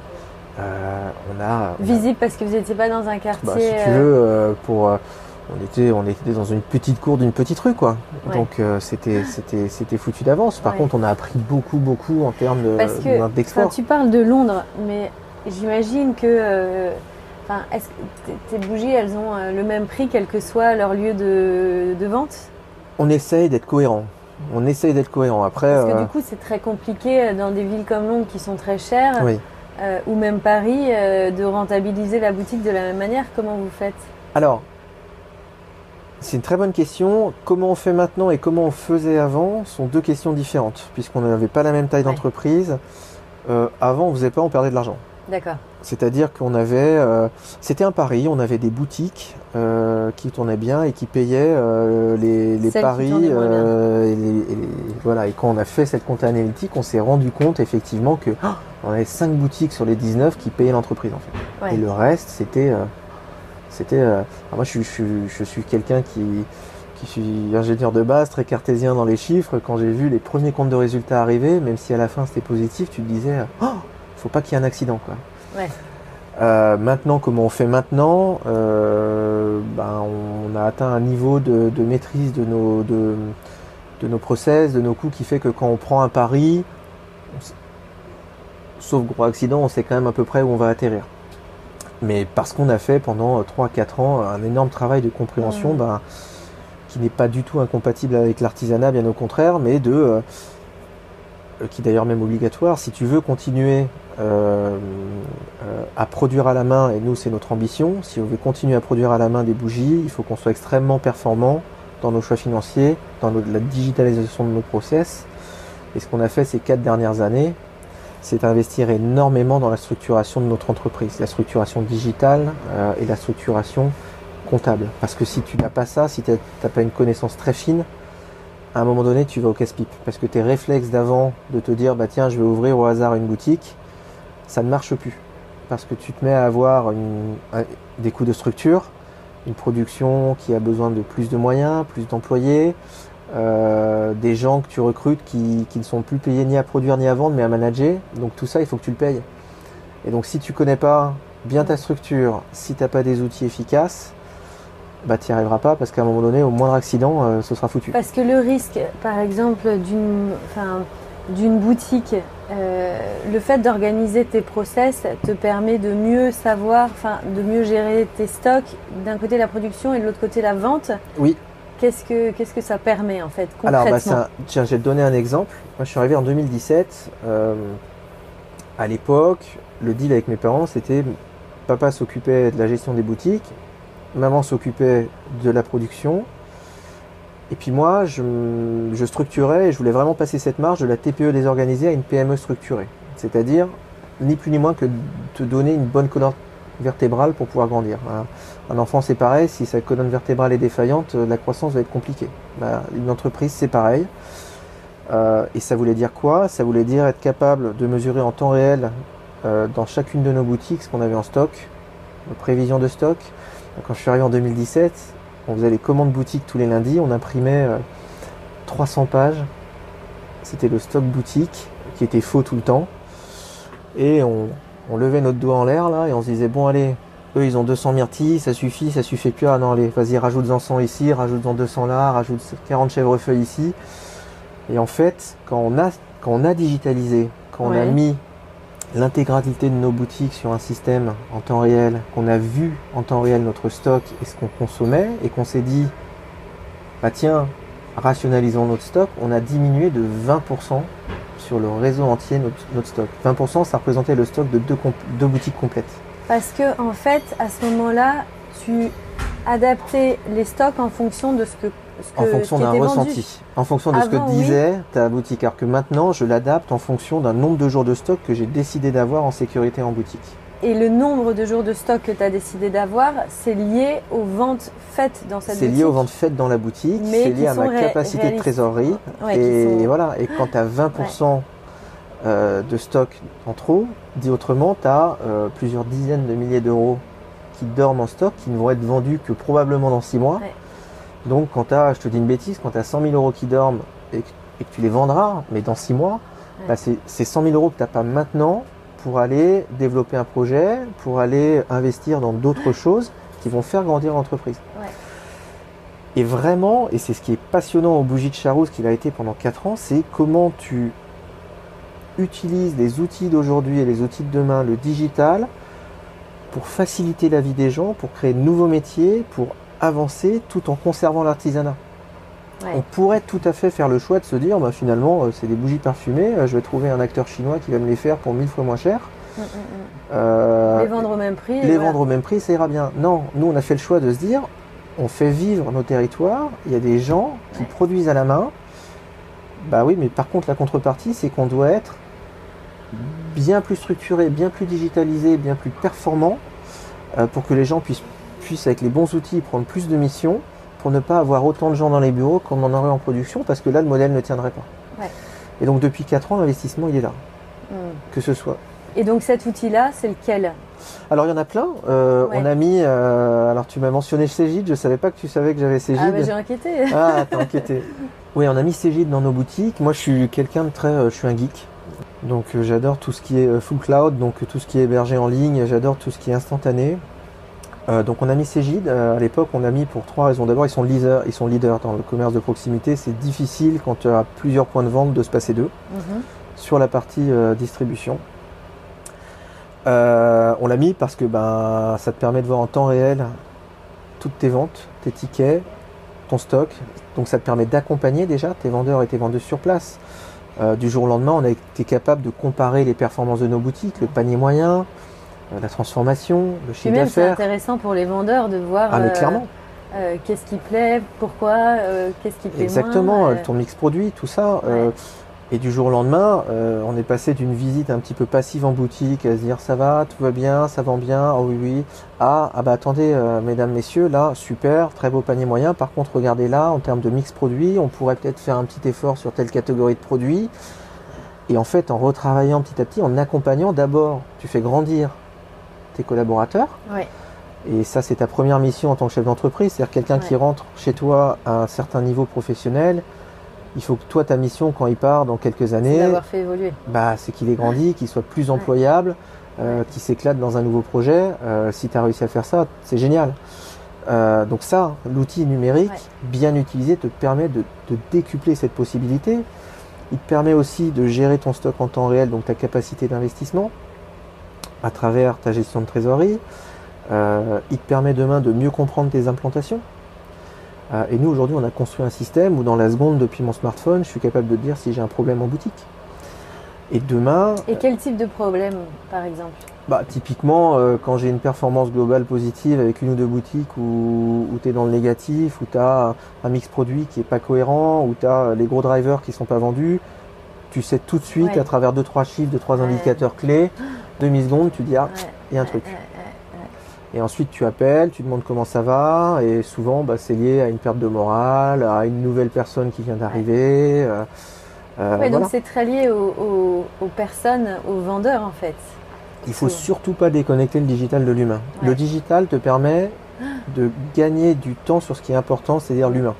On a, visible parce que vous n'étiez pas dans un bah, quartier. si tu veux, pour, on était, on était dans une petite cour d'une petite rue, quoi. Donc c'était, c'était, c'était foutu d'avance. Par contre, on a appris beaucoup, beaucoup en termes de, d'export. Tu parles de Londres, mais J'imagine que, euh, est-ce que tes bougies, elles ont euh, le même prix quel que soit leur lieu de, vente? On essaye d'être cohérent. On essaye d'être cohérent. Après, Parce que du euh, coup, c'est très compliqué dans des villes comme Londres qui sont très chères, ou même Paris, de rentabiliser la boutique de la même manière. Comment vous faites? Alors, c'est une très bonne question. Comment on fait maintenant et comment on faisait avant sont deux questions différentes, puisqu'on n'avait pas la même taille d'entreprise. avant, on faisait pas, on perdait de l'argent. D'accord. C'est-à-dire qu'on avait, euh, c'était un pari, on avait des boutiques euh, qui tournaient bien et qui payaient euh, les, paris. Et, voilà. Et quand on a fait cette compte analytique, on s'est rendu compte effectivement que oh, on avait 5 boutiques sur les 19 qui payaient l'entreprise en fait. Et le reste, c'était, c'était. moi, je, je suis quelqu'un qui qui suis ingénieur de base, très cartésien dans les chiffres, quand j'ai vu les premiers comptes de résultats arriver, même si à la fin c'était positif, tu te disais, oh, faut pas qu'il y ait un accident. Quoi. Euh, maintenant, comment on fait maintenant euh, ben, On a atteint un niveau de, maîtrise de nos, de, de, nos process, de nos coûts, qui fait que quand on prend un pari, sauf gros accident, on sait quand même à peu près où on va atterrir. Mais parce qu'on a fait pendant 3-4 ans un énorme travail de compréhension, ben, qui n'est pas du tout incompatible avec l'artisanat, bien au contraire, mais de euh, qui est d'ailleurs même obligatoire, si tu veux continuer euh, euh, à produire à la main, et nous c'est notre ambition, si on veut continuer à produire à la main des bougies, il faut qu'on soit extrêmement performant dans nos choix financiers, dans la digitalisation de nos process. Et ce qu'on a fait ces quatre dernières années, c'est investir énormément dans la structuration de notre entreprise, la structuration digitale euh, et la structuration comptable. Parce que si tu n'as pas ça, si tu n'as pas une connaissance très fine, à un moment donné, tu vas au casse-pipe. Parce que tes réflexes d'avant de te dire, bah tiens, je vais ouvrir au hasard une boutique, ça ne marche plus. Parce que tu te mets à avoir des coûts de structure, une production qui a besoin de plus de moyens, plus d'employés, euh, des gens que tu recrutes qui, ne sont plus payés ni à produire ni à vendre, mais à manager. Donc tout ça, il faut que tu le payes. Et donc si tu connais pas bien ta structure, si tu n'as pas des outils efficaces, bah tu n'y arriveras pas parce qu'à un moment donné, au moindre accident, euh, ce sera foutu. Parce que le risque, par exemple, d'une, d'une boutique euh, le fait d'organiser tes process te permet de mieux savoir, enfin, de mieux gérer tes stocks. D'un côté la production et de l'autre côté la vente. Oui. Qu'est-ce que, qu'est-ce que ça permet en fait concrètement? Alors, bah, tiens, je vais te donner un exemple. Moi, je suis arrivé en 2017. Euh, à l'époque, le deal avec mes parents, c'était papa s'occupait de la gestion des boutiques, maman s'occupait de la production, et puis moi, je, structurais et je voulais vraiment passer cette marge de la TPE désorganisée à une PME structurée. C'est-à-dire, ni plus ni moins que te donner une bonne colonne vertébrale pour pouvoir grandir. Un enfant, c'est pareil, si sa colonne vertébrale est défaillante, la croissance va être compliquée. Bah, une entreprise, c'est pareil. Euh, et ça voulait dire quoi? Ça voulait dire être capable de mesurer en temps réel euh, dans chacune de nos boutiques ce qu'on avait en stock, nos prévisions de stock. Quand je suis arrivé en 2017, on faisait les commandes boutique tous les lundis, on imprimait 300 euh, pages. C'était le stock boutique qui était faux tout le temps. Et on, levait notre doigt en l'air là et on se disait bon allez, eux ils ont 200 myrtilles, ça suffit, ça suffit plus. Ah non allez, vas-y rajoute-en 100 ici, rajoute-en 200 là, rajoute 40 chèvrefeuilles ici. Et en fait, quand on a, quand on a digitalisé, quand on a mis l'intégralité de nos boutiques sur un système en temps réel, qu'on a vu en temps réel notre stock et ce qu'on consommait, et qu'on s'est dit, bah tiens, rationalisons notre stock, on a diminué de 20% sur le réseau entier notre, stock. 20% ça représentait le stock de deux, deux boutiques complètes. Parce que en fait, à ce moment-là, tu adaptais les stocks en fonction de ce que en fonction d'un ressenti, en fonction de ce que disait ta boutique. Alors que maintenant, je l'adapte en fonction d'un nombre de jours de stock que j'ai décidé d'avoir en sécurité en boutique. Et le nombre de jours de stock que tu as décidé d'avoir, c'est lié aux ventes faites dans cette boutique C'est lié aux ventes faites dans la boutique, c'est lié à ma capacité de trésorerie. et voilà, et quand tu as 20% de stock en trop, dit autrement, tu as euh, plusieurs dizaines de milliers d'euros qui dorment en stock, qui ne vont être vendus que probablement dans 6 mois. Donc quand tu as, je te dis une bêtise, quand tu as 100 000 euros qui dorment et que, tu les vendras, mais dans 6 mois, bah, c'est 100 000 euros que tu n'as pas maintenant pour aller développer un projet, pour aller investir dans d'autres choses qui vont faire grandir l'entreprise. Et vraiment, et c'est ce qui est passionnant au bougie de Charouz qu'il a été pendant 4 ans, c'est comment tu utilises les outils d'aujourd'hui et les outils de demain, le digital, pour faciliter la vie des gens, pour créer de nouveaux métiers, pour avancer tout en conservant l'artisanat. On pourrait tout à fait faire le choix de se dire, bah, finalement, euh, c'est des bougies parfumées, euh, je vais trouver un acteur chinois qui va me les faire pour mille fois moins cher. Mm, mm, mm. Euh, les vendre au même prix. Les vendre au même prix, ça ira bien. Non, nous, on a fait le choix de se dire, on fait vivre nos territoires, il y a des gens qui produisent à la main. Bah oui, mais par contre, la contrepartie, c'est qu'on doit être bien plus structuré, bien plus digitalisé, bien plus performant pour que les gens puissent, avec les bons outils, prendre plus de missions pour ne pas avoir autant de gens dans les bureaux qu'on en aurait en production, parce que là, le modèle ne tiendrait pas. Et donc, depuis 4 ans, l'investissement, il est là. Hmm. Que ce soit. Et donc, cet outil-là, c'est lequel? Alors il y en a plein. Euh, on a mis. Euh, alors tu m'as mentionné Cégide. Je savais pas que tu savais que j'avais Cégide. Ah j'ai inquiété. ah t'as inquiété. Oui, on a mis Cégide dans nos boutiques. Moi, je suis quelqu'un de très. Euh, je suis un geek. Donc j'adore tout ce qui est full cloud, donc tout ce qui est hébergé en ligne. J'adore tout ce qui est instantané. Euh, donc on a mis Cégide. Euh, à l'époque, on a mis pour trois raisons. D'abord, ils sont leaders, ils sont leaders dans le commerce de proximité. C'est difficile quand tu as plusieurs points de vente de se passer d'eux. Mhm. Sur la partie euh, distribution. on l'a mis parce que ben, ça te permet de voir en temps réel toutes tes ventes, tes tickets, ton stock. Donc ça te permet d'accompagner déjà tes vendeurs et tes vendeuses sur place. du jour au lendemain, on a été capable de comparer les performances de nos boutiques, le panier moyen, la transformation, le chiffre d'affaires. C'est intéressant pour les vendeurs de voir. Ah, mais euh, clairement. Euh, qu'est-ce qui plaît, pourquoi, euh, qu'est-ce qui plaît Exactement, ton mix produit, tout ça. et du jour au lendemain, on est passé d'une visite un petit peu passive en boutique à se dire ça va, tout va bien, ça vend bien, oh oui oui, ah, ah bah attendez, mesdames, messieurs, là, super, très beau panier moyen. Par contre, regardez là, en termes de mix produit, on pourrait peut-être faire un petit effort sur telle catégorie de produits. Et en fait, en retravaillant petit à petit, en accompagnant, d'abord, tu fais grandir tes collaborateurs. Et ça, c'est ta première mission en tant que chef d'entreprise. C'est-à-dire quelqu'un qui rentre chez toi à un certain niveau professionnel. Il faut que toi, ta mission, quand il part dans quelques années, d'avoir fait évoluer. Bah, c'est qu'il est grandi, qu'il soit plus employable, euh, qu'il s'éclate dans un nouveau projet. Euh, si tu as réussi à faire ça, c'est génial. Euh, donc ça, l'outil numérique, bien utilisé, te permet de, de, décupler cette possibilité. Il te permet aussi de gérer ton stock en temps réel, donc ta capacité d'investissement à travers ta gestion de trésorerie. Euh, il te permet demain de mieux comprendre tes implantations. Euh, et nous, aujourd'hui, on a construit un système où dans la seconde, depuis mon smartphone, je suis capable de dire si j'ai un problème en boutique. Et demain... Et quel type de problème, par exemple? Bah, Typiquement, euh, quand j'ai une performance globale positive avec une ou deux boutiques où, tu es dans le négatif, où tu as un mix produit qui n'est pas cohérent, où tu as les gros drivers qui ne sont pas vendus, tu sais tout de suite à travers deux trois chiffres, deux trois indicateurs clés, demi-seconde, tu dis ah, il y a un truc. Et ensuite tu appelles, tu demandes comment ça va, et souvent bah, c'est lié à une perte de morale, à une nouvelle personne qui vient d'arriver. Euh, euh, donc c'est très lié aux, personnes, aux vendeurs en fait. Il faut surtout pas déconnecter le digital de l'humain. Le digital te permet de gagner du temps sur ce qui est important, c'est-à-dire l'humain.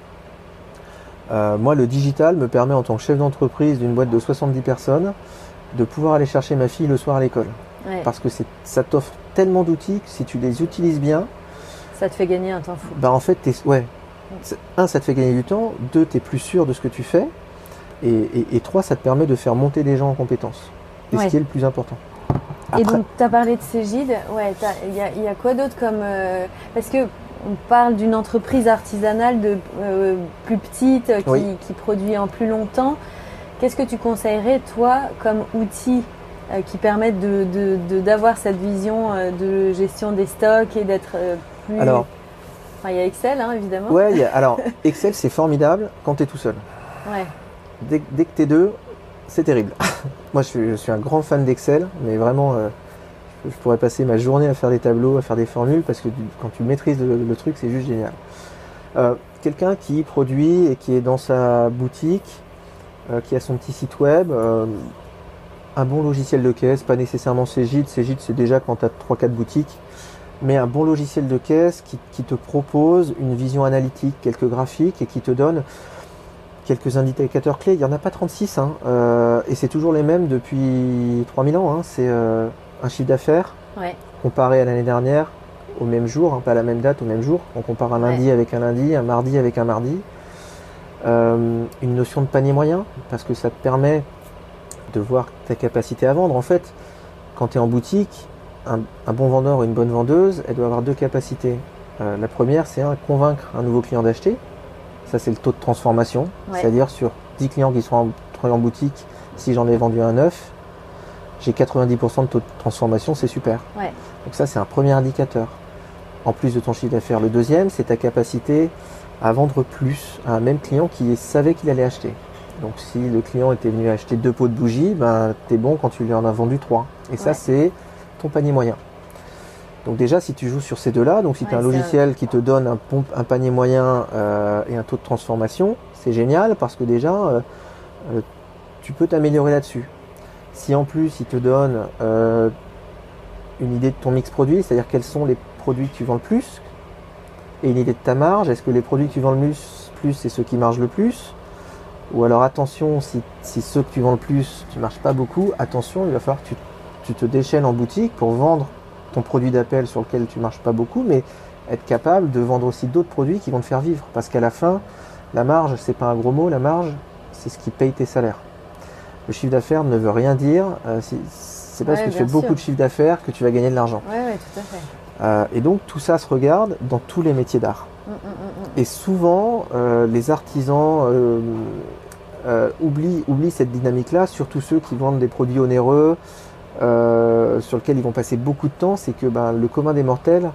Euh, moi, le digital me permet, en tant que chef d'entreprise d'une boîte de 70 personnes, de pouvoir aller chercher ma fille le soir à l'école. Parce que ça t'offre tellement d'outils que si tu les utilises bien. Ça te fait gagner un temps fou. Bah en fait, ouais. Un, ça te fait gagner du temps. Deux, tu es plus sûr de ce que tu fais. Et, trois, ça te permet de faire monter des gens en compétences. Et ce qui est le plus important. Et donc, tu as parlé de Cégide. Ouais, il y, a quoi d'autre comme. Euh, parce que on parle d'une entreprise artisanale de euh, plus petite qui, qui, produit en plus longtemps. Qu'est-ce que tu conseillerais, toi, comme outil qui permettent d'avoir de, cette vision de gestion des stocks et d'être plus. Alors, il y a Excel, hein, évidemment. Ouais, alors Excel, c'est formidable quand tu es tout seul. Ouais. Dès, dès que tu es deux, c'est terrible. Moi, je suis, un grand fan d'Excel, mais vraiment, euh, je pourrais passer ma journée à faire des tableaux, à faire des formules, parce que quand tu maîtrises le, truc, c'est juste génial. Euh, quelqu'un qui produit et qui est dans sa boutique, euh, qui a son petit site web, un bon logiciel de caisse, pas nécessairement Cégide. Cégide, c'est déjà quand tu as 3-4 boutiques mais un bon logiciel de caisse qui, te propose une vision analytique, quelques graphiques et qui te donne quelques indicateurs clés. Il n'y en a pas 36, hein, euh, et c'est toujours les mêmes depuis 3000 ans. Hein. C'est euh, un chiffre d'affaires comparé à l'année dernière au même jour, hein, pas à la même date, au même jour. On compare un lundi avec un lundi, un mardi avec un mardi. Euh, une notion de panier moyen, parce que ça te permet de voir ta capacité à vendre. En fait, quand tu es en boutique, un, bon vendeur ou une bonne vendeuse, elle doit avoir deux capacités. Euh, la première, c'est convaincre un nouveau client d'acheter. Ça, c'est le taux de transformation. C'est-à-dire sur 10 clients qui sont en boutique, si j'en ai vendu un neuf, j'ai 90% de taux de transformation, c'est super. Donc ça, c'est un premier indicateur. En plus de ton chiffre d'affaires. Le deuxième, c'est ta capacité à vendre plus à un même client qui savait qu'il allait acheter. Donc si le client était venu acheter deux pots de bougies, ben, tu es bon quand tu lui en as vendu trois. Et ça, c'est ton panier moyen. Donc déjà, si tu joues sur ces deux-là, donc si tu as un logiciel qui te donne un, un panier moyen euh, et un taux de transformation, c'est génial parce que déjà, euh, euh, tu peux t'améliorer là-dessus. Si en plus, il te donne une idée de ton mix produit, c'est-à-dire quels sont les produits que tu vends le plus, et une idée de ta marge, est-ce que les produits que tu vends le plus, c'est ceux qui marchent le plus Ou alors attention, si, si ceux que tu vends le plus, tu marches pas beaucoup, attention, il va falloir que tu tu te déchaînes en boutique pour vendre ton produit d'appel sur lequel tu marches pas beaucoup, mais être capable de vendre aussi d'autres produits qui vont te faire vivre. Parce qu'à la fin, la marge, c'est pas un gros mot, la marge, c'est ce qui paye tes salaires. Le chiffre d'affaires ne veut rien dire. Euh, c'est parce que tu fais beaucoup de chiffre d'affaires que tu vas gagner de l'argent. Euh, et donc tout ça se regarde dans tous les métiers d'art. Mm, mm, mm, et souvent, euh, les artisans oublient, oublient cette dynamique-là, surtout ceux qui vendent des produits onéreux, euh, sur lequel ils vont passer beaucoup de temps, c'est que ben, le commun des mortels,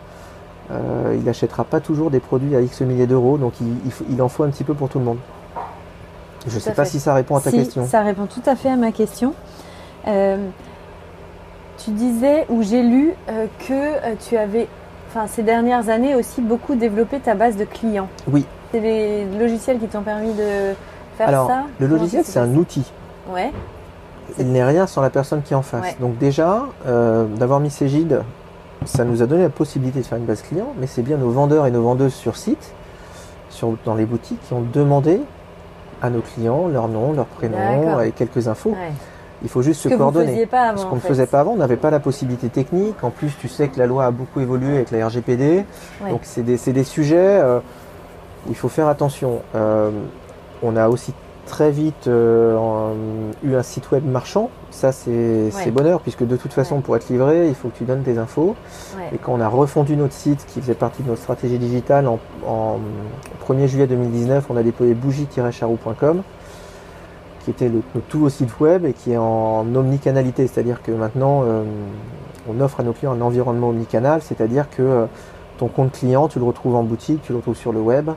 euh, il n'achètera pas toujours des produits à X milliers d'euros, donc il, en faut un petit peu pour tout le monde. Je ne sais pas si ça répond à ta question. Ça répond tout à fait à ma question. Euh, tu disais, ou j'ai lu, que tu avais, enfin ces dernières années aussi, beaucoup développé ta base de clients. Oui. C'est les logiciels qui t'ont permis de faire Alors, ça Le logiciel, c'est un outil. Ouais il n'est rien sans la personne qui est en face. Donc déjà, euh, d'avoir mis Cégide, ça nous a donné la possibilité de faire une base client, mais c'est bien nos vendeurs et nos vendeuses sur site, sur, dans les boutiques, qui ont demandé à nos clients leur nom, leur prénom et quelques infos. Il faut juste ce se coordonner. Pas avant, Ce qu'on ne faisait pas avant, on n'avait pas la possibilité technique. En plus, tu sais que la loi a beaucoup évolué avec la RGPD. Donc c'est des, des, sujets euh, où il faut faire attention. Euh, on a aussi très vite euh, eu un site web marchand. Ça, c'est bonheur, puisque de toute façon, pour être livré, il faut que tu donnes tes infos. Et quand on a refondu notre site, qui faisait partie de notre stratégie digitale, en, 1er juillet 2019, on a déployé bougie-charou.com, qui était le, notre tout site web et qui est en omnicanalité, c'est-à-dire que maintenant, euh, on offre à nos clients un environnement omnicanal, c'est-à-dire que euh, ton compte client, tu le retrouves en boutique, tu le retrouves sur le web.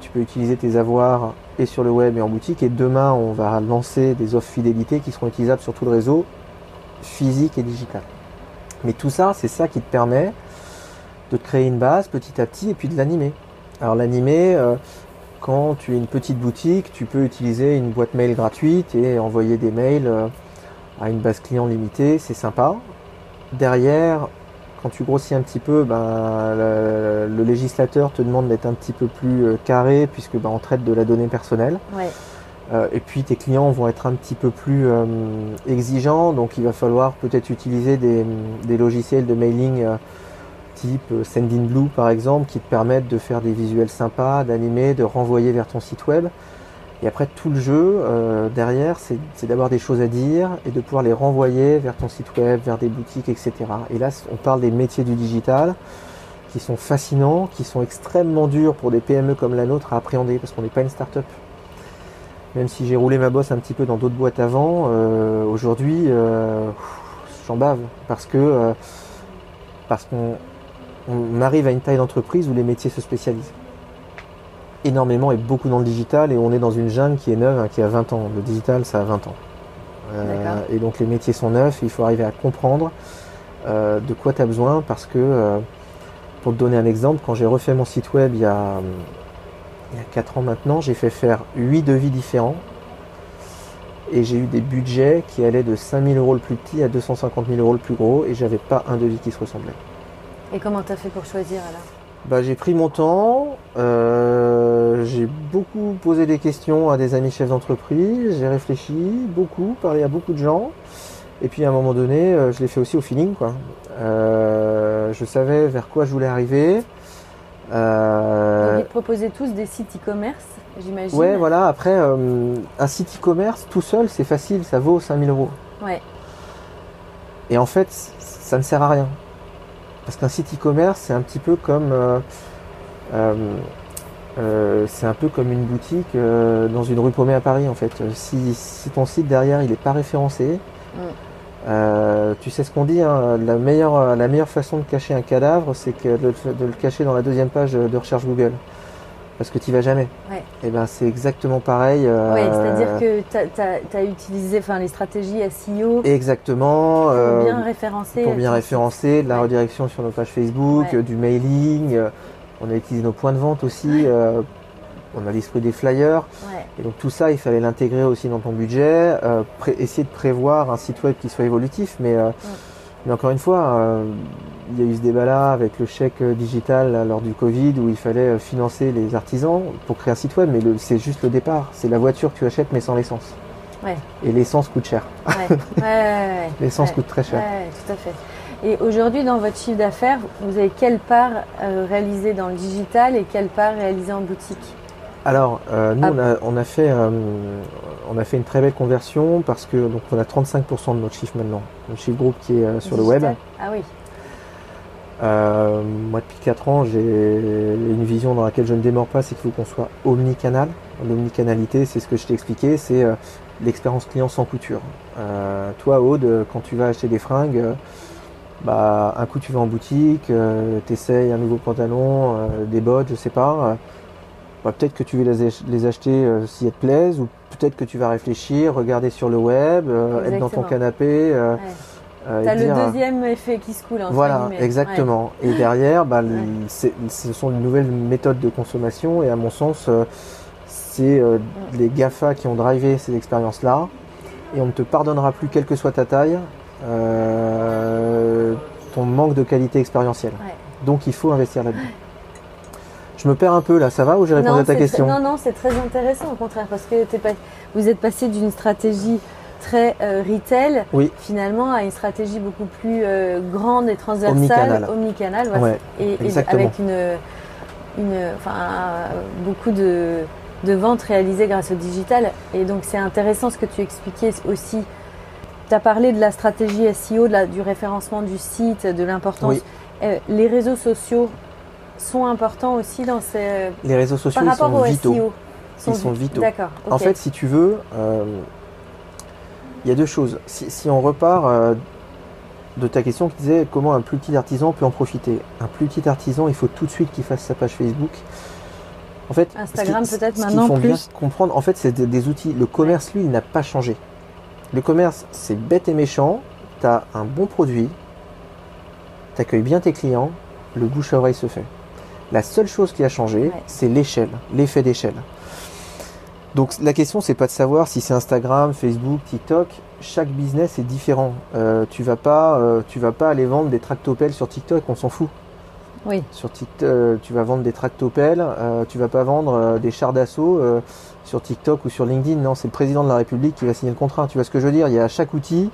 Tu peux utiliser tes avoirs sur le web et en boutique. Et demain, on va lancer des offres fidélité qui seront utilisables sur tout le réseau, physique et digital. Mais tout ça, c'est ça qui te permet de créer une base petit à petit et puis de l'animer. Alors l'animer, euh, quand tu es une petite boutique, tu peux utiliser une boîte mail gratuite et envoyer des mails euh, à une base client limitée, c'est sympa. Derrière, quand tu grossis un petit peu, ben, le, législateur te demande d'être un petit peu plus euh, carré puisque ben, on traite de la donnée personnelle. Euh, et puis tes clients vont être un petit peu plus euh, exigeants, donc il va falloir peut-être utiliser des, logiciels de mailing type Sendinblue par exemple qui te permettent de faire des visuels sympas, d'animer, de renvoyer vers ton site web. Et après, tout le jeu euh, derrière, c'est d'avoir des choses à dire et de pouvoir les renvoyer vers ton site web, vers des boutiques, etc. Et là, on parle des métiers du digital qui sont fascinants, qui sont extrêmement durs pour des PME comme la nôtre à appréhender parce qu'on n'est pas une start-up. même si j'ai roulé ma bosse un petit peu dans d'autres boîtes avant, euh, aujourd'hui, euh, j'en bave parce que euh, parce qu'on on arrive à une taille d'entreprise où les métiers se spécialisent énormément et beaucoup dans le digital et on est dans une jungle qui est neuve, hein, qui a 20 ans. Le digital, ça a 20 ans. Euh, et donc les métiers sont neufs, il faut arriver à comprendre euh, de quoi tu as besoin parce que, euh, pour te donner un exemple, quand j'ai refait mon site web il y a, il y a 4 ans maintenant, j'ai fait faire 8 devis différents et j'ai eu des budgets qui allaient de 5000 euros le plus petit à 250 000 euros le plus gros et j'avais pas un devis qui se ressemblait. Et comment tu as fait pour choisir alors? Bah, j'ai pris mon temps, euh, j'ai beaucoup posé des questions à des amis chefs d'entreprise, j'ai réfléchi beaucoup, parlé à beaucoup de gens, et puis à un moment donné, euh, je l'ai fait aussi au feeling. Quoi. Euh, je savais vers quoi je voulais arriver. Euh, te proposaient tous des sites e-commerce, j'imagine. Ouais, voilà. Après, euh, un site e-commerce tout seul, c'est facile, ça vaut 5000 euros. Ouais. Et en fait, ça ne sert à rien. Parce qu'un site e-commerce, c'est un petit peu comme euh, euh, euh, c'est un peu comme une boutique dans une rue paumée à Paris en fait. Si, si ton site derrière il n'est pas référencé, mm. tu sais ce qu'on dit, hein, la, meilleure, la meilleure façon de cacher un cadavre, c'est que de, de, le cacher dans la deuxième page de recherche Google parce que tu vas jamais. Ouais. Et ben c'est exactement pareil. Euh, c'est-à-dire que tu as, utilisé les stratégies SEO. Exactement. Pour euh, bien référencer. Pour bien référencer, de la ouais. redirection sur nos pages Facebook, du mailing. On a utilisé nos points de vente aussi. euh, on a distribué des flyers. Ouais. Et donc tout ça, il fallait l'intégrer aussi dans ton budget. euh, essayer de prévoir un site web qui soit évolutif. Mais, euh, mais encore une fois, euh, il y a eu ce débat-là avec le chèque digital là, lors du Covid où il fallait financer les artisans pour créer un site web. Mais le- c'est juste le départ. C'est la voiture que tu achètes mais sans l'essence. Ouais. Et l'essence coûte cher. Ouais. ouais, ouais, ouais. L'essence coûte très cher. Ouais, tout à fait. Et aujourd'hui, dans votre chiffre d'affaires, vous avez quelle part euh, réalisée dans le digital et quelle part réalisée en boutique? Alors, euh, nous, Ah. on, a, on, a fait, euh, on a fait une très belle conversion parce que donc, on a 35% de notre chiffre maintenant. Notre chiffre groupe qui est sur le web. Ah oui. Moi, depuis 4 ans, j'ai une vision dans laquelle je ne démords pas, c'est qu'il faut qu'on soit omnicanal. L'omnicanalité, c'est ce que je t'ai expliqué, c'est l'expérience client sans couture. Toi, Aude, quand tu vas acheter des fringues, bah, un coup tu vas en boutique, euh, t'essayes un nouveau pantalon, euh, des bottes, je sais pas. euh, bah, peut-être que tu veux les, ach- les acheter euh, si elles te plaisent, ou peut-être que tu vas réfléchir, regarder sur le web, euh, être dans ton canapé. Ouais. euh, T'as le dire, deuxième effet qui se coule. entre voilà, exactement. Et derrière, bah, Ouais. le- c'est- ce sont de nouvelles méthodes de consommation et à mon sens, euh, c'est euh, les GAFA qui ont drivé ces expériences-là et on ne te pardonnera plus, quelle que soit ta taille, euh, ton manque de qualité expérientielle. Ouais. Donc il faut investir là-dedans. Je me perds un peu là, ça va ou j'ai répondu Non, à ta question non, non, c'est très intéressant au contraire parce que pas- vous êtes passé d'une stratégie très euh, retail Oui. finalement à une stratégie beaucoup plus euh, grande et transversale, Omnicanal. omnicanal, voilà. Ouais, et, avec une, une, enfin, beaucoup de, de ventes réalisées grâce au digital. Et donc c'est intéressant ce que tu expliquais aussi. Tu as parlé de la stratégie SEO, de la- du référencement du site, de l'importance. Oui. Euh, les réseaux sociaux sont importants aussi dans ces, Les réseaux sociaux, par ils rapport sont au vitaux. SEO. Ils sont vi- vitaux. D'accord. En fait, si tu veux, euh, il y a deux choses. Si, si on repart euh, de ta question qui disait comment un plus petit artisan peut en profiter. Un plus petit artisan, il faut tout de suite qu'il fasse sa page Facebook. En fait, Instagram peut-être maintenant qu'il faut bien plus. comprendre, en fait, c'est des, des outils. Le commerce, lui, il n'a pas changé. Le commerce, c'est bête et méchant. Tu as un bon produit, tu accueilles bien tes clients, le bouche à oreille se fait. La seule chose qui a changé, Ouais. c'est l'échelle, l'effet d'échelle. Donc la question, c'est pas de savoir si c'est Instagram, Facebook, TikTok. Chaque business est différent. Euh, tu vas pas, euh, tu vas pas aller vendre des tractopelles sur TikTok, on s'en fout. Oui. Sur TikTok, euh, tu vas vendre des tractopelles, euh, tu vas pas vendre des chars d'assaut sur TikTok ou sur LinkedIn. Non, c'est le président de la République qui va signer le contrat. Tu vois ce que je veux dire? Il y a chaque outil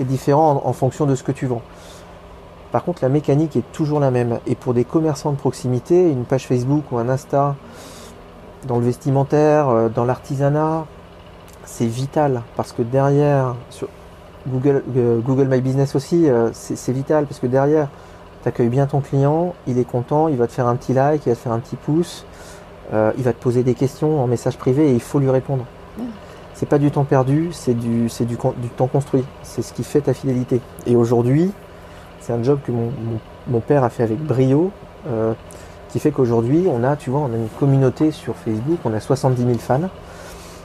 est différent en, fonction de ce que tu vends. Par contre, la mécanique est toujours la même. Et pour des commerçants de proximité, une page Facebook ou un Insta dans le vestimentaire, euh, dans l'artisanat, c'est vital parce que derrière, sur Google, euh, Google My Business aussi, euh, c'est vital parce que derrière, tu accueilles bien ton client, il est content, il va te faire un petit like, il va te faire un petit pouce, euh, il va te poser des questions en message privé et il faut lui répondre. C'est pas du temps perdu, c'est du, c'est du, du temps construit. C'est ce qui fait ta fidélité. Et aujourd'hui, c'est un job que mon, mon, père a fait avec brio, euh, qui fait qu'aujourd'hui, on a, tu vois, on a une communauté sur Facebook, on a 70 000 fans.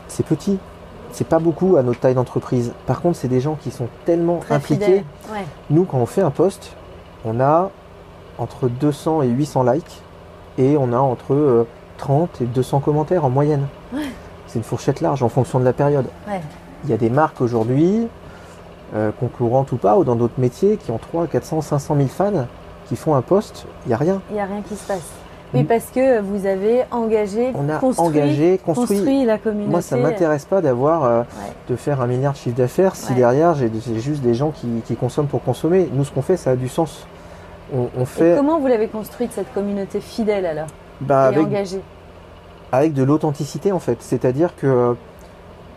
C'est petit, c'est pas beaucoup à notre taille d'entreprise. Par contre, c'est des gens qui sont tellement impliqués. Nous, quand on fait un post, on a entre 200 et 800 likes et on a entre 30 euh, et 200 commentaires en moyenne. C'est une fourchette large en fonction de la période. Il y a des marques aujourd'hui, euh, concurrentes ou pas, ou dans d'autres métiers, qui ont 300, 400, 500 000 fans, qui font un post, il n'y a rien. Il n'y a rien qui se passe. Oui, parce que vous avez engagé, on a construit, engagé, construit, la communauté. Moi, ça m'intéresse pas d'avoir, euh, de faire un milliard de chiffre d'affaires si derrière j'ai juste des gens qui, consomment pour consommer. Nous, ce qu'on fait, ça a du sens. On, fait. comment vous l'avez construite cette communauté fidèle alors? Bah, et Avec de l'authenticité en fait. C'est-à-dire que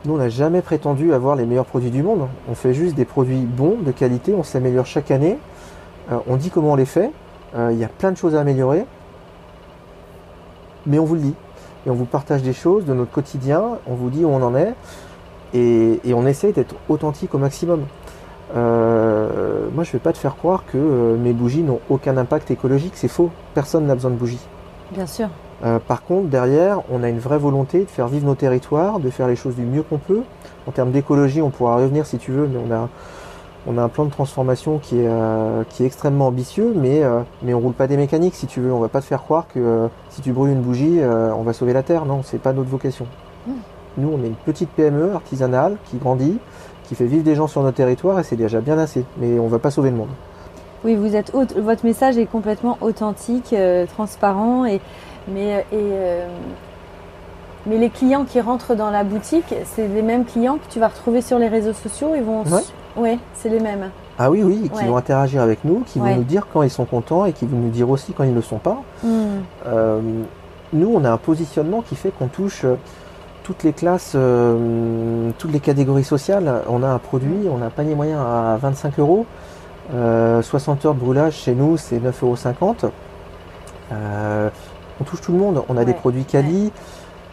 nous, on n'a jamais prétendu avoir les meilleurs produits du monde. On fait juste des produits bons, de qualité. On s'améliore chaque année. Euh, on dit comment on les fait. Euh, il y a plein de choses à améliorer mais on vous le dit. Et on vous partage des choses de notre quotidien, on vous dit où on en est, et, on essaye d'être authentique au maximum. Euh, moi, je ne vais pas te faire croire que mes bougies n'ont aucun impact écologique, c'est faux. Personne n'a besoin de bougies. Bien sûr. Euh, par contre, derrière, on a une vraie volonté de faire vivre nos territoires, de faire les choses du mieux qu'on peut. En termes d'écologie, on pourra revenir si tu veux, mais on a, on a un plan de transformation qui est, euh, qui est extrêmement ambitieux, mais, euh, mais on roule pas des mécaniques si tu veux. On va pas te faire croire que euh, si tu brûles une bougie, on va sauver la Terre. Non, c'est pas notre vocation. Hmm. Nous, on est une petite PME artisanale qui grandit, qui fait vivre des gens sur notre territoire et c'est déjà bien assez. Mais on va pas sauver le monde. Oui, vous êtes votre message est complètement authentique, transparent et mais et mais les clients qui rentrent dans la boutique, c'est les mêmes clients que tu vas retrouver sur les réseaux sociaux. Ils vont oui, c'est les mêmes. Ah oui, oui, qui vont interagir avec nous, qui vont nous dire quand ils sont contents et qui vont nous dire aussi quand ils ne le sont pas. Hmm. Euh, nous, on a un positionnement qui fait qu'on touche euh, toutes les classes, euh, toutes les catégories sociales. On a un produit, on a un panier moyen à 25 euros. 60 heures de brûlage chez nous, c'est 9,50 euros. on touche tout le monde. On a des produits quali.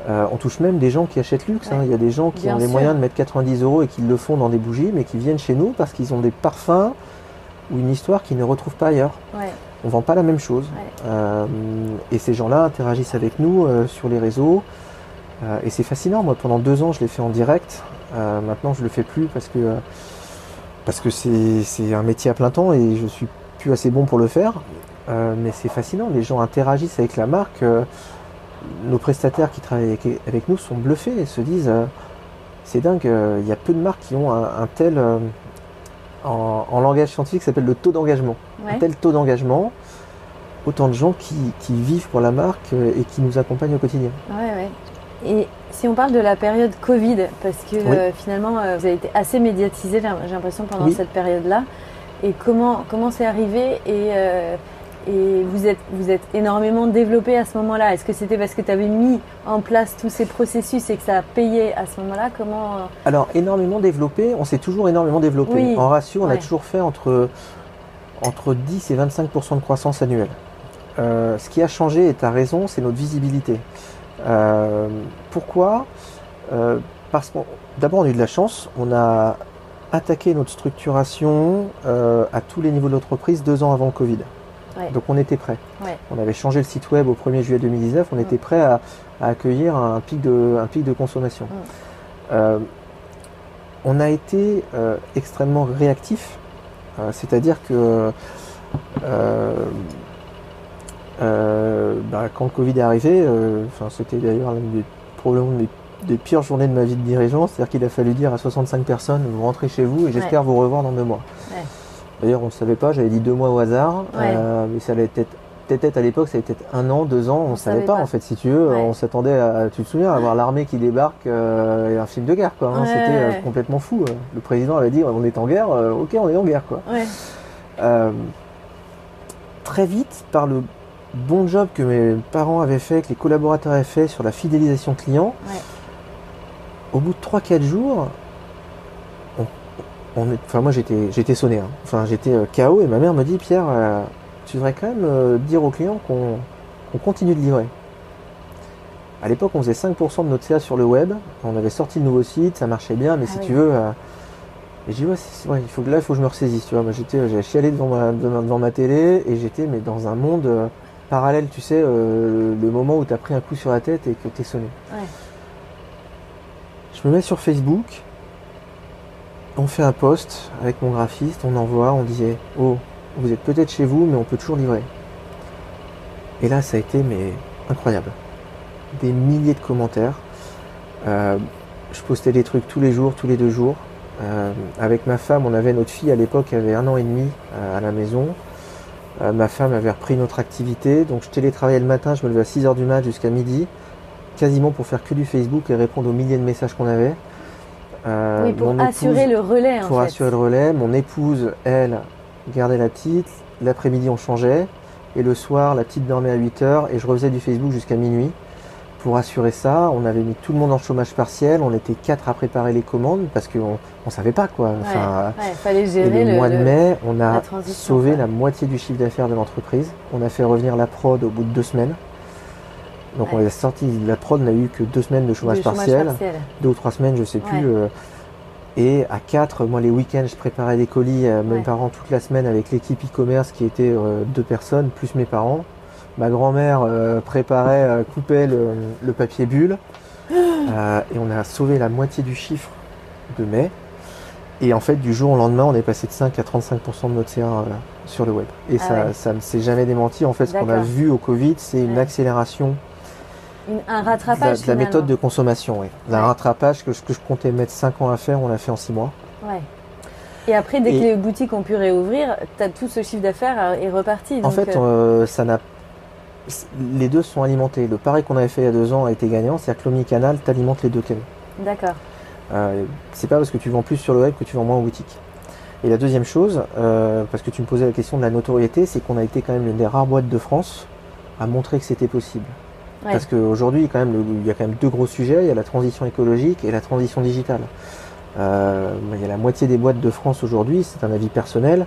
Euh, on touche même des gens qui achètent luxe. Hein. Il y a des gens qui ont les moyens de mettre 90 euros et qui le font dans des bougies, mais qui viennent chez nous parce qu'ils ont des parfums ou une histoire qu'ils ne retrouvent pas ailleurs. Ouais. On vend pas la même chose. Euh, et ces gens-là interagissent avec nous euh, sur les réseaux. et c'est fascinant. Moi, pendant deux ans, je l'ai fait en direct. maintenant, je le fais plus parce que parce que c'est un métier à plein temps et je suis plus assez bon pour le faire. mais c'est fascinant. Les gens interagissent avec la marque nos prestataires qui travaillent avec, nous sont bluffés et se disent euh, c'est dingue, euh, il y a peu de marques qui ont un, tel, euh, en, langage scientifique, s'appelle le taux d'engagement. Un tel taux d'engagement, autant de gens qui, vivent pour la marque et qui nous accompagnent au quotidien. Ouais, ouais. Et si on parle de la période Covid, parce que finalement vous avez été assez médiatisé, j'ai l'impression, pendant cette période-là, et comment comment c'est arrivé et et vous êtes, vous êtes énormément développé à ce moment-là? Est-ce que c'était parce que tu avais mis en place tous ces processus et que ça a payé à ce moment-là? Comment euh? Alors, énormément développé, on s'est toujours énormément développé. En ratio, on a toujours fait entre, entre 10 et 25% de croissance annuelle. Euh, ce qui a changé, et tu as raison, c'est notre visibilité. Euh, pourquoi Parce que d'abord, on a eu de la chance. On a attaqué notre structuration à tous les niveaux de l'entreprise deux ans avant le Covid. Donc on était prêt. On avait changé le site web au 1er juillet 2019, on était prêt à, accueillir un pic de, un pic de consommation. Euh, on a été euh, extrêmement réactif, euh, c'est-à-dire que bah, quand le Covid est arrivé, c'était d'ailleurs l'une des, probablement des, pires journées de ma vie de dirigeant, c'est-à-dire qu'il a fallu dire à 65 personnes, vous rentrez chez vous et j'espère vous revoir dans deux mois. D'ailleurs, on ne savait pas, j'avais dit deux mois au hasard, euh, mais ça allait peut-être à l'époque, ça allait peut-être un an, deux ans, on ne savait pas, en fait, si tu veux. On s'attendait à, tu te souviens, à voir l'armée qui débarque euh, et un film de guerre, quoi. Hein. C'était euh, complètement fou. Le président avait dit, on est en guerre, ok, on est en guerre, quoi. très vite, par le bon job que mes parents avaient fait, que les collaborateurs avaient fait sur la fidélisation client, au bout de 3-4 jours, enfin moi j'étais, j'étais sonné, hein. enfin j'étais euh, KO et ma mère me dit Pierre, euh, tu devrais quand même euh, dire aux clients qu'on, continue de livrer. À l'époque, on faisait 5% de notre CA sur le web. On avait sorti le nouveau site, ça marchait bien, mais Ah si oui. tu veux. euh, et j'ai dit, ouais, il faut que là, il faut que je me ressaisisse. Tu vois, moi, j'étais, j'ai chialé devant ma, devant, ma télé et j'étais mais dans un monde parallèle, tu sais, euh, le moment où tu as pris un coup sur la tête et que t'es sonné. Ouais. Je me mets sur Facebook, on fait un post avec mon graphiste, on envoie, on disait Oh, vous êtes peut-être chez vous, mais on peut toujours livrer. Et là, ça a été mais incroyable. Des milliers de commentaires. Euh, je postais des trucs tous les jours, tous les deux jours. Euh, avec ma femme, on avait notre fille à l'époque, elle avait un an et demi euh, à la maison. Euh, ma femme avait repris notre activité, donc je télétravaillais le matin, je me levais à 6h du mat jusqu'à midi, quasiment pour faire que du Facebook et répondre aux milliers de messages qu'on avait. Euh, oui, pour assurer le relais en pour fait. assurer le relais. Mon épouse, elle, gardait la petite. L'après-midi, on changeait. Et le soir, la petite dormait à 8 heures et je refaisais du Facebook jusqu'à minuit. Pour assurer ça, on avait mis tout le monde en chômage partiel. On était quatre à préparer les commandes parce qu'on ne savait pas quoi. Enfin, Ouais, fallait et le, le, mois de mai, on a sauvé la moitié du chiffre d'affaires de l'entreprise. On a fait revenir la prod au bout de deux semaines. Donc on est sorti, la prod n'a eu que deux semaines de chômage, partiel deux ou trois semaines, je sais plus. Euh, et à quatre, moi les week-ends, je préparais des colis à mes parents toute la semaine avec l'équipe e-commerce qui était euh, deux personnes, plus mes parents. Ma grand-mère euh, préparait, euh, coupait le, le papier bulle. Euh, et on a sauvé la moitié du chiffre de mai. Et en fait, du jour au lendemain, on est passé de 5 à 35% de notre CA sur le web. Et Ah ça, ouais. ça ne s'est jamais démenti. En fait, ce qu'on a vu au Covid, c'est une Ouais. accélération Une- un de la, rattrapage de la méthode de consommation, oui. Un rattrapage que je, que je comptais mettre 5 ans à faire, on l'a fait en 6 mois. Ouais. Et après, dès Et- que les boutiques ont pu réouvrir, t'as tout ce chiffre d'affaires est reparti. en fait, euh, ça n'a les deux sont alimentés. Le pari qu'on avait fait il y a deux ans a été gagnant, c'est-à-dire que l'omnicanal t'alimente les deux canaux. d'accord. Euh, c'est pas parce que tu vends plus sur le web que tu vends moins en boutique. Et la deuxième chose, euh, parce que tu me posais la question de la notoriété, c'est qu'on a été quand même l'une des rares boîtes de France à montrer que c'était possible. Ouais. Parce qu'aujourd'hui, quand même, le- il y a quand même deux gros sujets. Il y a la transition écologique et la transition digitale. Euh, il y a la moitié des boîtes de France aujourd'hui, c'est un avis personnel,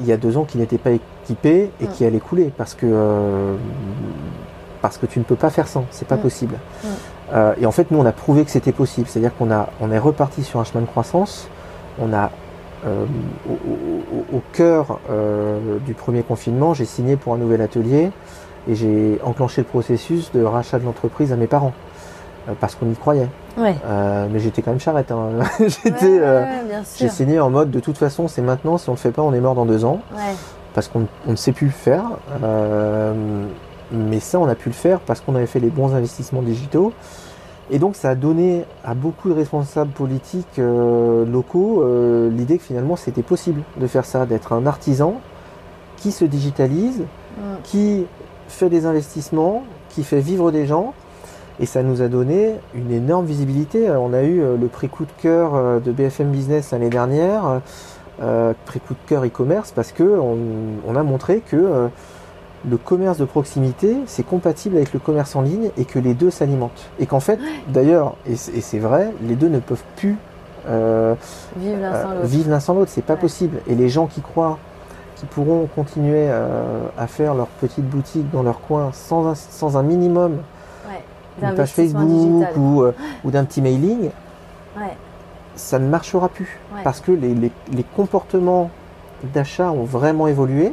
il y a deux ans qui n'étaient pas équipées et Mm. qui allaient couler parce que euh, parce que tu ne peux pas faire sans, c'est pas Mm. possible. Mm. Euh, et en fait, nous, on a prouvé que c'était possible. C'est-à-dire qu'on a on est reparti sur un chemin de croissance. On a euh, au, au- au- au cœur du premier confinement, j'ai signé pour un nouvel atelier et j'ai enclenché le processus de rachat de l'entreprise à mes parents parce qu'on y croyait. Ouais. Euh, mais j'étais quand même charrette. hein. j'étais, Ouais, euh, ouais, j'ai sûr. signé en mode de toute façon, c'est maintenant. Si on le fait pas, on est mort dans deux ans parce qu'on on ne sait plus le faire. Euh, mais ça, on a pu le faire parce qu'on avait fait les bons investissements digitaux. Et donc, ça a donné à beaucoup de responsables politiques euh, locaux euh, l'idée que finalement, c'était possible de faire ça, d'être un artisan qui se digitalise, Mm. qui fait des investissements, qui fait vivre des gens. Et ça nous a donné une énorme visibilité. Euh, On a eu euh, le prix coup de cœur euh, de BFM Business l'année dernière, euh, prix coup de cœur e-commerce, parce que on, on a montré que euh, le commerce de proximité, c'est compatible avec le commerce en ligne et que les deux s'alimentent. Et qu'en fait, d'ailleurs, et c'est vrai, les deux ne peuvent plus euh, vivre l'un sans l'autre, c'est pas Ouais. possible. Et les gens qui croient qu'ils pourront continuer à faire leur petite boutique dans leur coin sans un, sans un minimum. D'une page Facebook ou, euh, ou d'un petit mailing, Ouais. ça ne marchera plus. Ouais. Parce que les, les- les comportements d'achat ont vraiment évolué,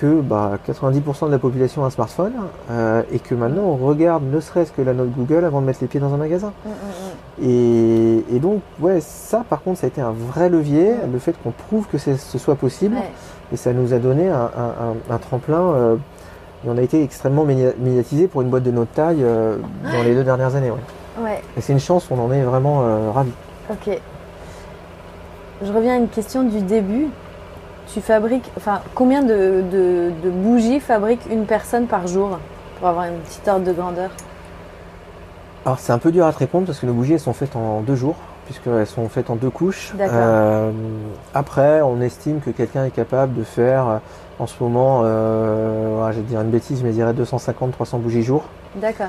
que bah, 90% de la population a un smartphone, euh, et que maintenant on regarde ne serait-ce que la note Google avant de mettre les pieds dans un magasin. Mm, mm, mm. Et, et donc, ouais, ça par contre, ça a été un vrai levier, le fait qu'on prouve que ce soit possible, Ouais. et ça nous a donné un, un- un- un tremplin. euh, et on a été extrêmement média- médiatisé pour une boîte de notre taille euh, dans les deux dernières années. ouais. Ouais. Et c'est une chance, on en est vraiment euh, ravis. Ok. Je reviens à une question du début. Tu fabriques, enfin, combien de, de- de bougies fabrique une personne par jour pour avoir une petite ordre de grandeur? Alors c'est un peu dur à te répondre parce que nos bougies elles sont faites en deux jours, puisqu'elles sont faites en deux couches. D'accord. Euh, après, on estime que quelqu'un est capable de faire en ce moment, euh, ouais, je vais te dire une bêtise, mais je dirais 250-300 bougies jour. D'accord.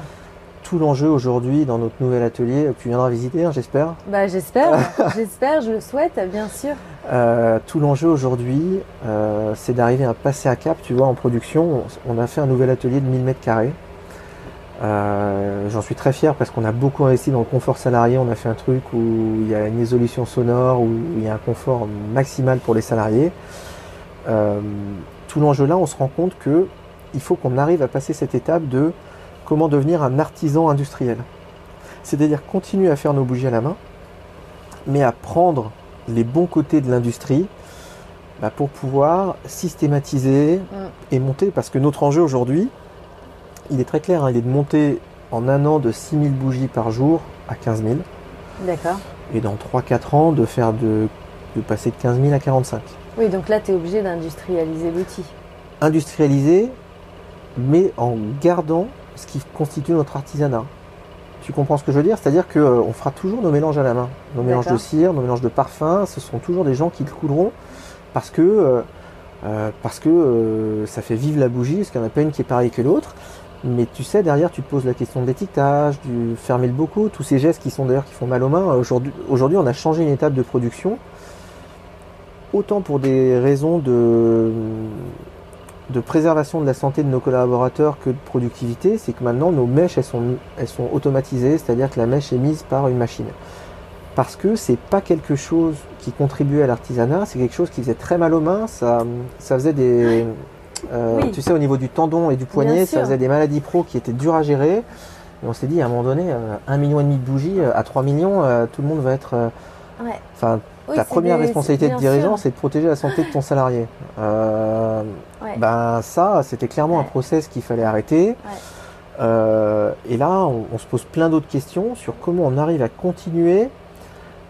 Tout l'enjeu aujourd'hui dans notre nouvel atelier, que tu viendras visiter, hein, j'espère. Bah j'espère, j'espère, je le souhaite, bien sûr. Euh, tout l'enjeu aujourd'hui, euh, c'est d'arriver à passer à cap, tu vois, en production. On, on a fait un nouvel atelier de 1000 mètres carrés. Euh, J'en suis très fier parce qu'on a beaucoup investi dans le confort salarié. On a fait un truc où il y a une résolution sonore, où il y a un confort maximal pour les salariés. Euh, tout l'enjeu là, on se rend compte que il faut qu'on arrive à passer cette étape de comment devenir un artisan industriel. C'est-à-dire continuer à faire nos bougies à la main, mais à prendre les bons côtés de l'industrie bah, pour pouvoir systématiser et monter. Parce que notre enjeu aujourd'hui, il est très clair, hein, il est de monter en un an de 6000 bougies par jour à 15 000. D'accord. Et dans 3-4 ans, de faire de, de passer de 15 000 à 45. Oui, donc là, tu es obligé d'industrialiser l'outil. Industrialiser, mais en gardant ce qui constitue notre artisanat. Tu comprends ce que je veux dire? C'est-à-dire qu'on fera toujours nos mélanges à la main. Nos mélanges de cire, nos mélanges de parfums, ce sont toujours des gens qui le couleront parce que, euh, euh, parce que euh, ça fait vivre la bougie, parce qu'il n'y en a pas une qui est pareille que l'autre. Mais tu sais, derrière, tu te poses la question de l'étiquetage, du fermer le beaucoup, tous ces gestes qui sont d'ailleurs qui font mal aux mains. Aujourd'hui, aujourd'hui, on a changé une étape de production, autant pour des raisons de, de préservation de la santé de nos collaborateurs que de productivité, c'est que maintenant nos mèches elles sont, elles sont automatisées, c'est-à-dire que la mèche est mise par une machine. Parce que c'est pas quelque chose qui contribuait à l'artisanat, c'est quelque chose qui faisait très mal aux mains, ça, ça faisait des. Euh, oui. Tu sais, au niveau du tendon et du poignet, ça faisait des maladies pro qui étaient dures à gérer. Et on s'est dit à un moment donné, euh, un million et demi de bougies, euh, à 3 millions, euh, tout le monde va être. Ouais. Enfin, oui, ta première des, responsabilité de dirigeant, c'est de protéger la santé de ton salarié. Euh, ouais. Ben ça, c'était clairement un process qu'il fallait arrêter. Euh, et là, on, on, se pose plein d'autres questions sur comment on arrive à continuer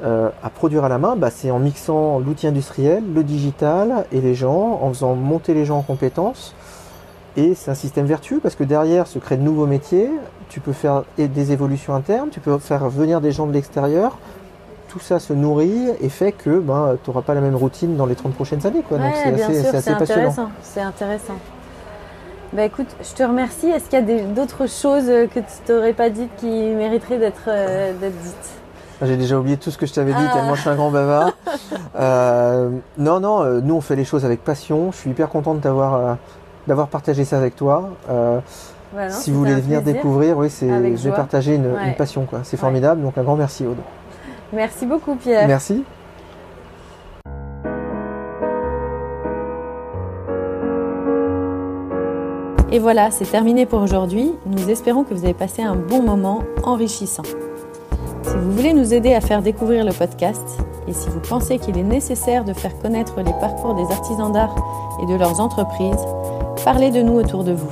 euh, à produire à la main. Bah, c'est en mixant l'outil industriel, le digital et les gens, en faisant monter les gens en compétences. Et c'est un système vertueux parce que derrière se créent de nouveaux métiers. Tu peux faire des évolutions internes, tu peux faire venir des gens de l'extérieur tout ça se nourrit et fait que ben, tu n'auras pas la même routine dans les 30 prochaines années. Quoi. Ouais, Donc c'est assez, sûr, assez passionnant. C'est intéressant. Bah écoute, je te remercie. Est-ce qu'il y a d'autres choses que tu t'aurais pas dites qui mériteraient d'être euh, dites? J'ai déjà oublié tout ce que je t'avais dit, ah. tellement je suis un grand bavard. euh, non, non, euh, nous on fait les choses avec passion. Je suis hyper content de t'avoir euh, d'avoir partagé ça avec toi. Voilà, si vous voulez venir découvrir, oui, c'est, je vais partager une, ouais. une passion. Quoi. C'est formidable. Donc un grand merci Aude. Merci beaucoup Pierre. Merci. Et voilà, c'est terminé pour aujourd'hui. Nous espérons que vous avez passé un bon moment enrichissant. Si vous voulez nous aider à faire découvrir le podcast et si vous pensez qu'il est nécessaire de faire connaître les parcours des artisans d'art et de leurs entreprises, parlez de nous autour de vous.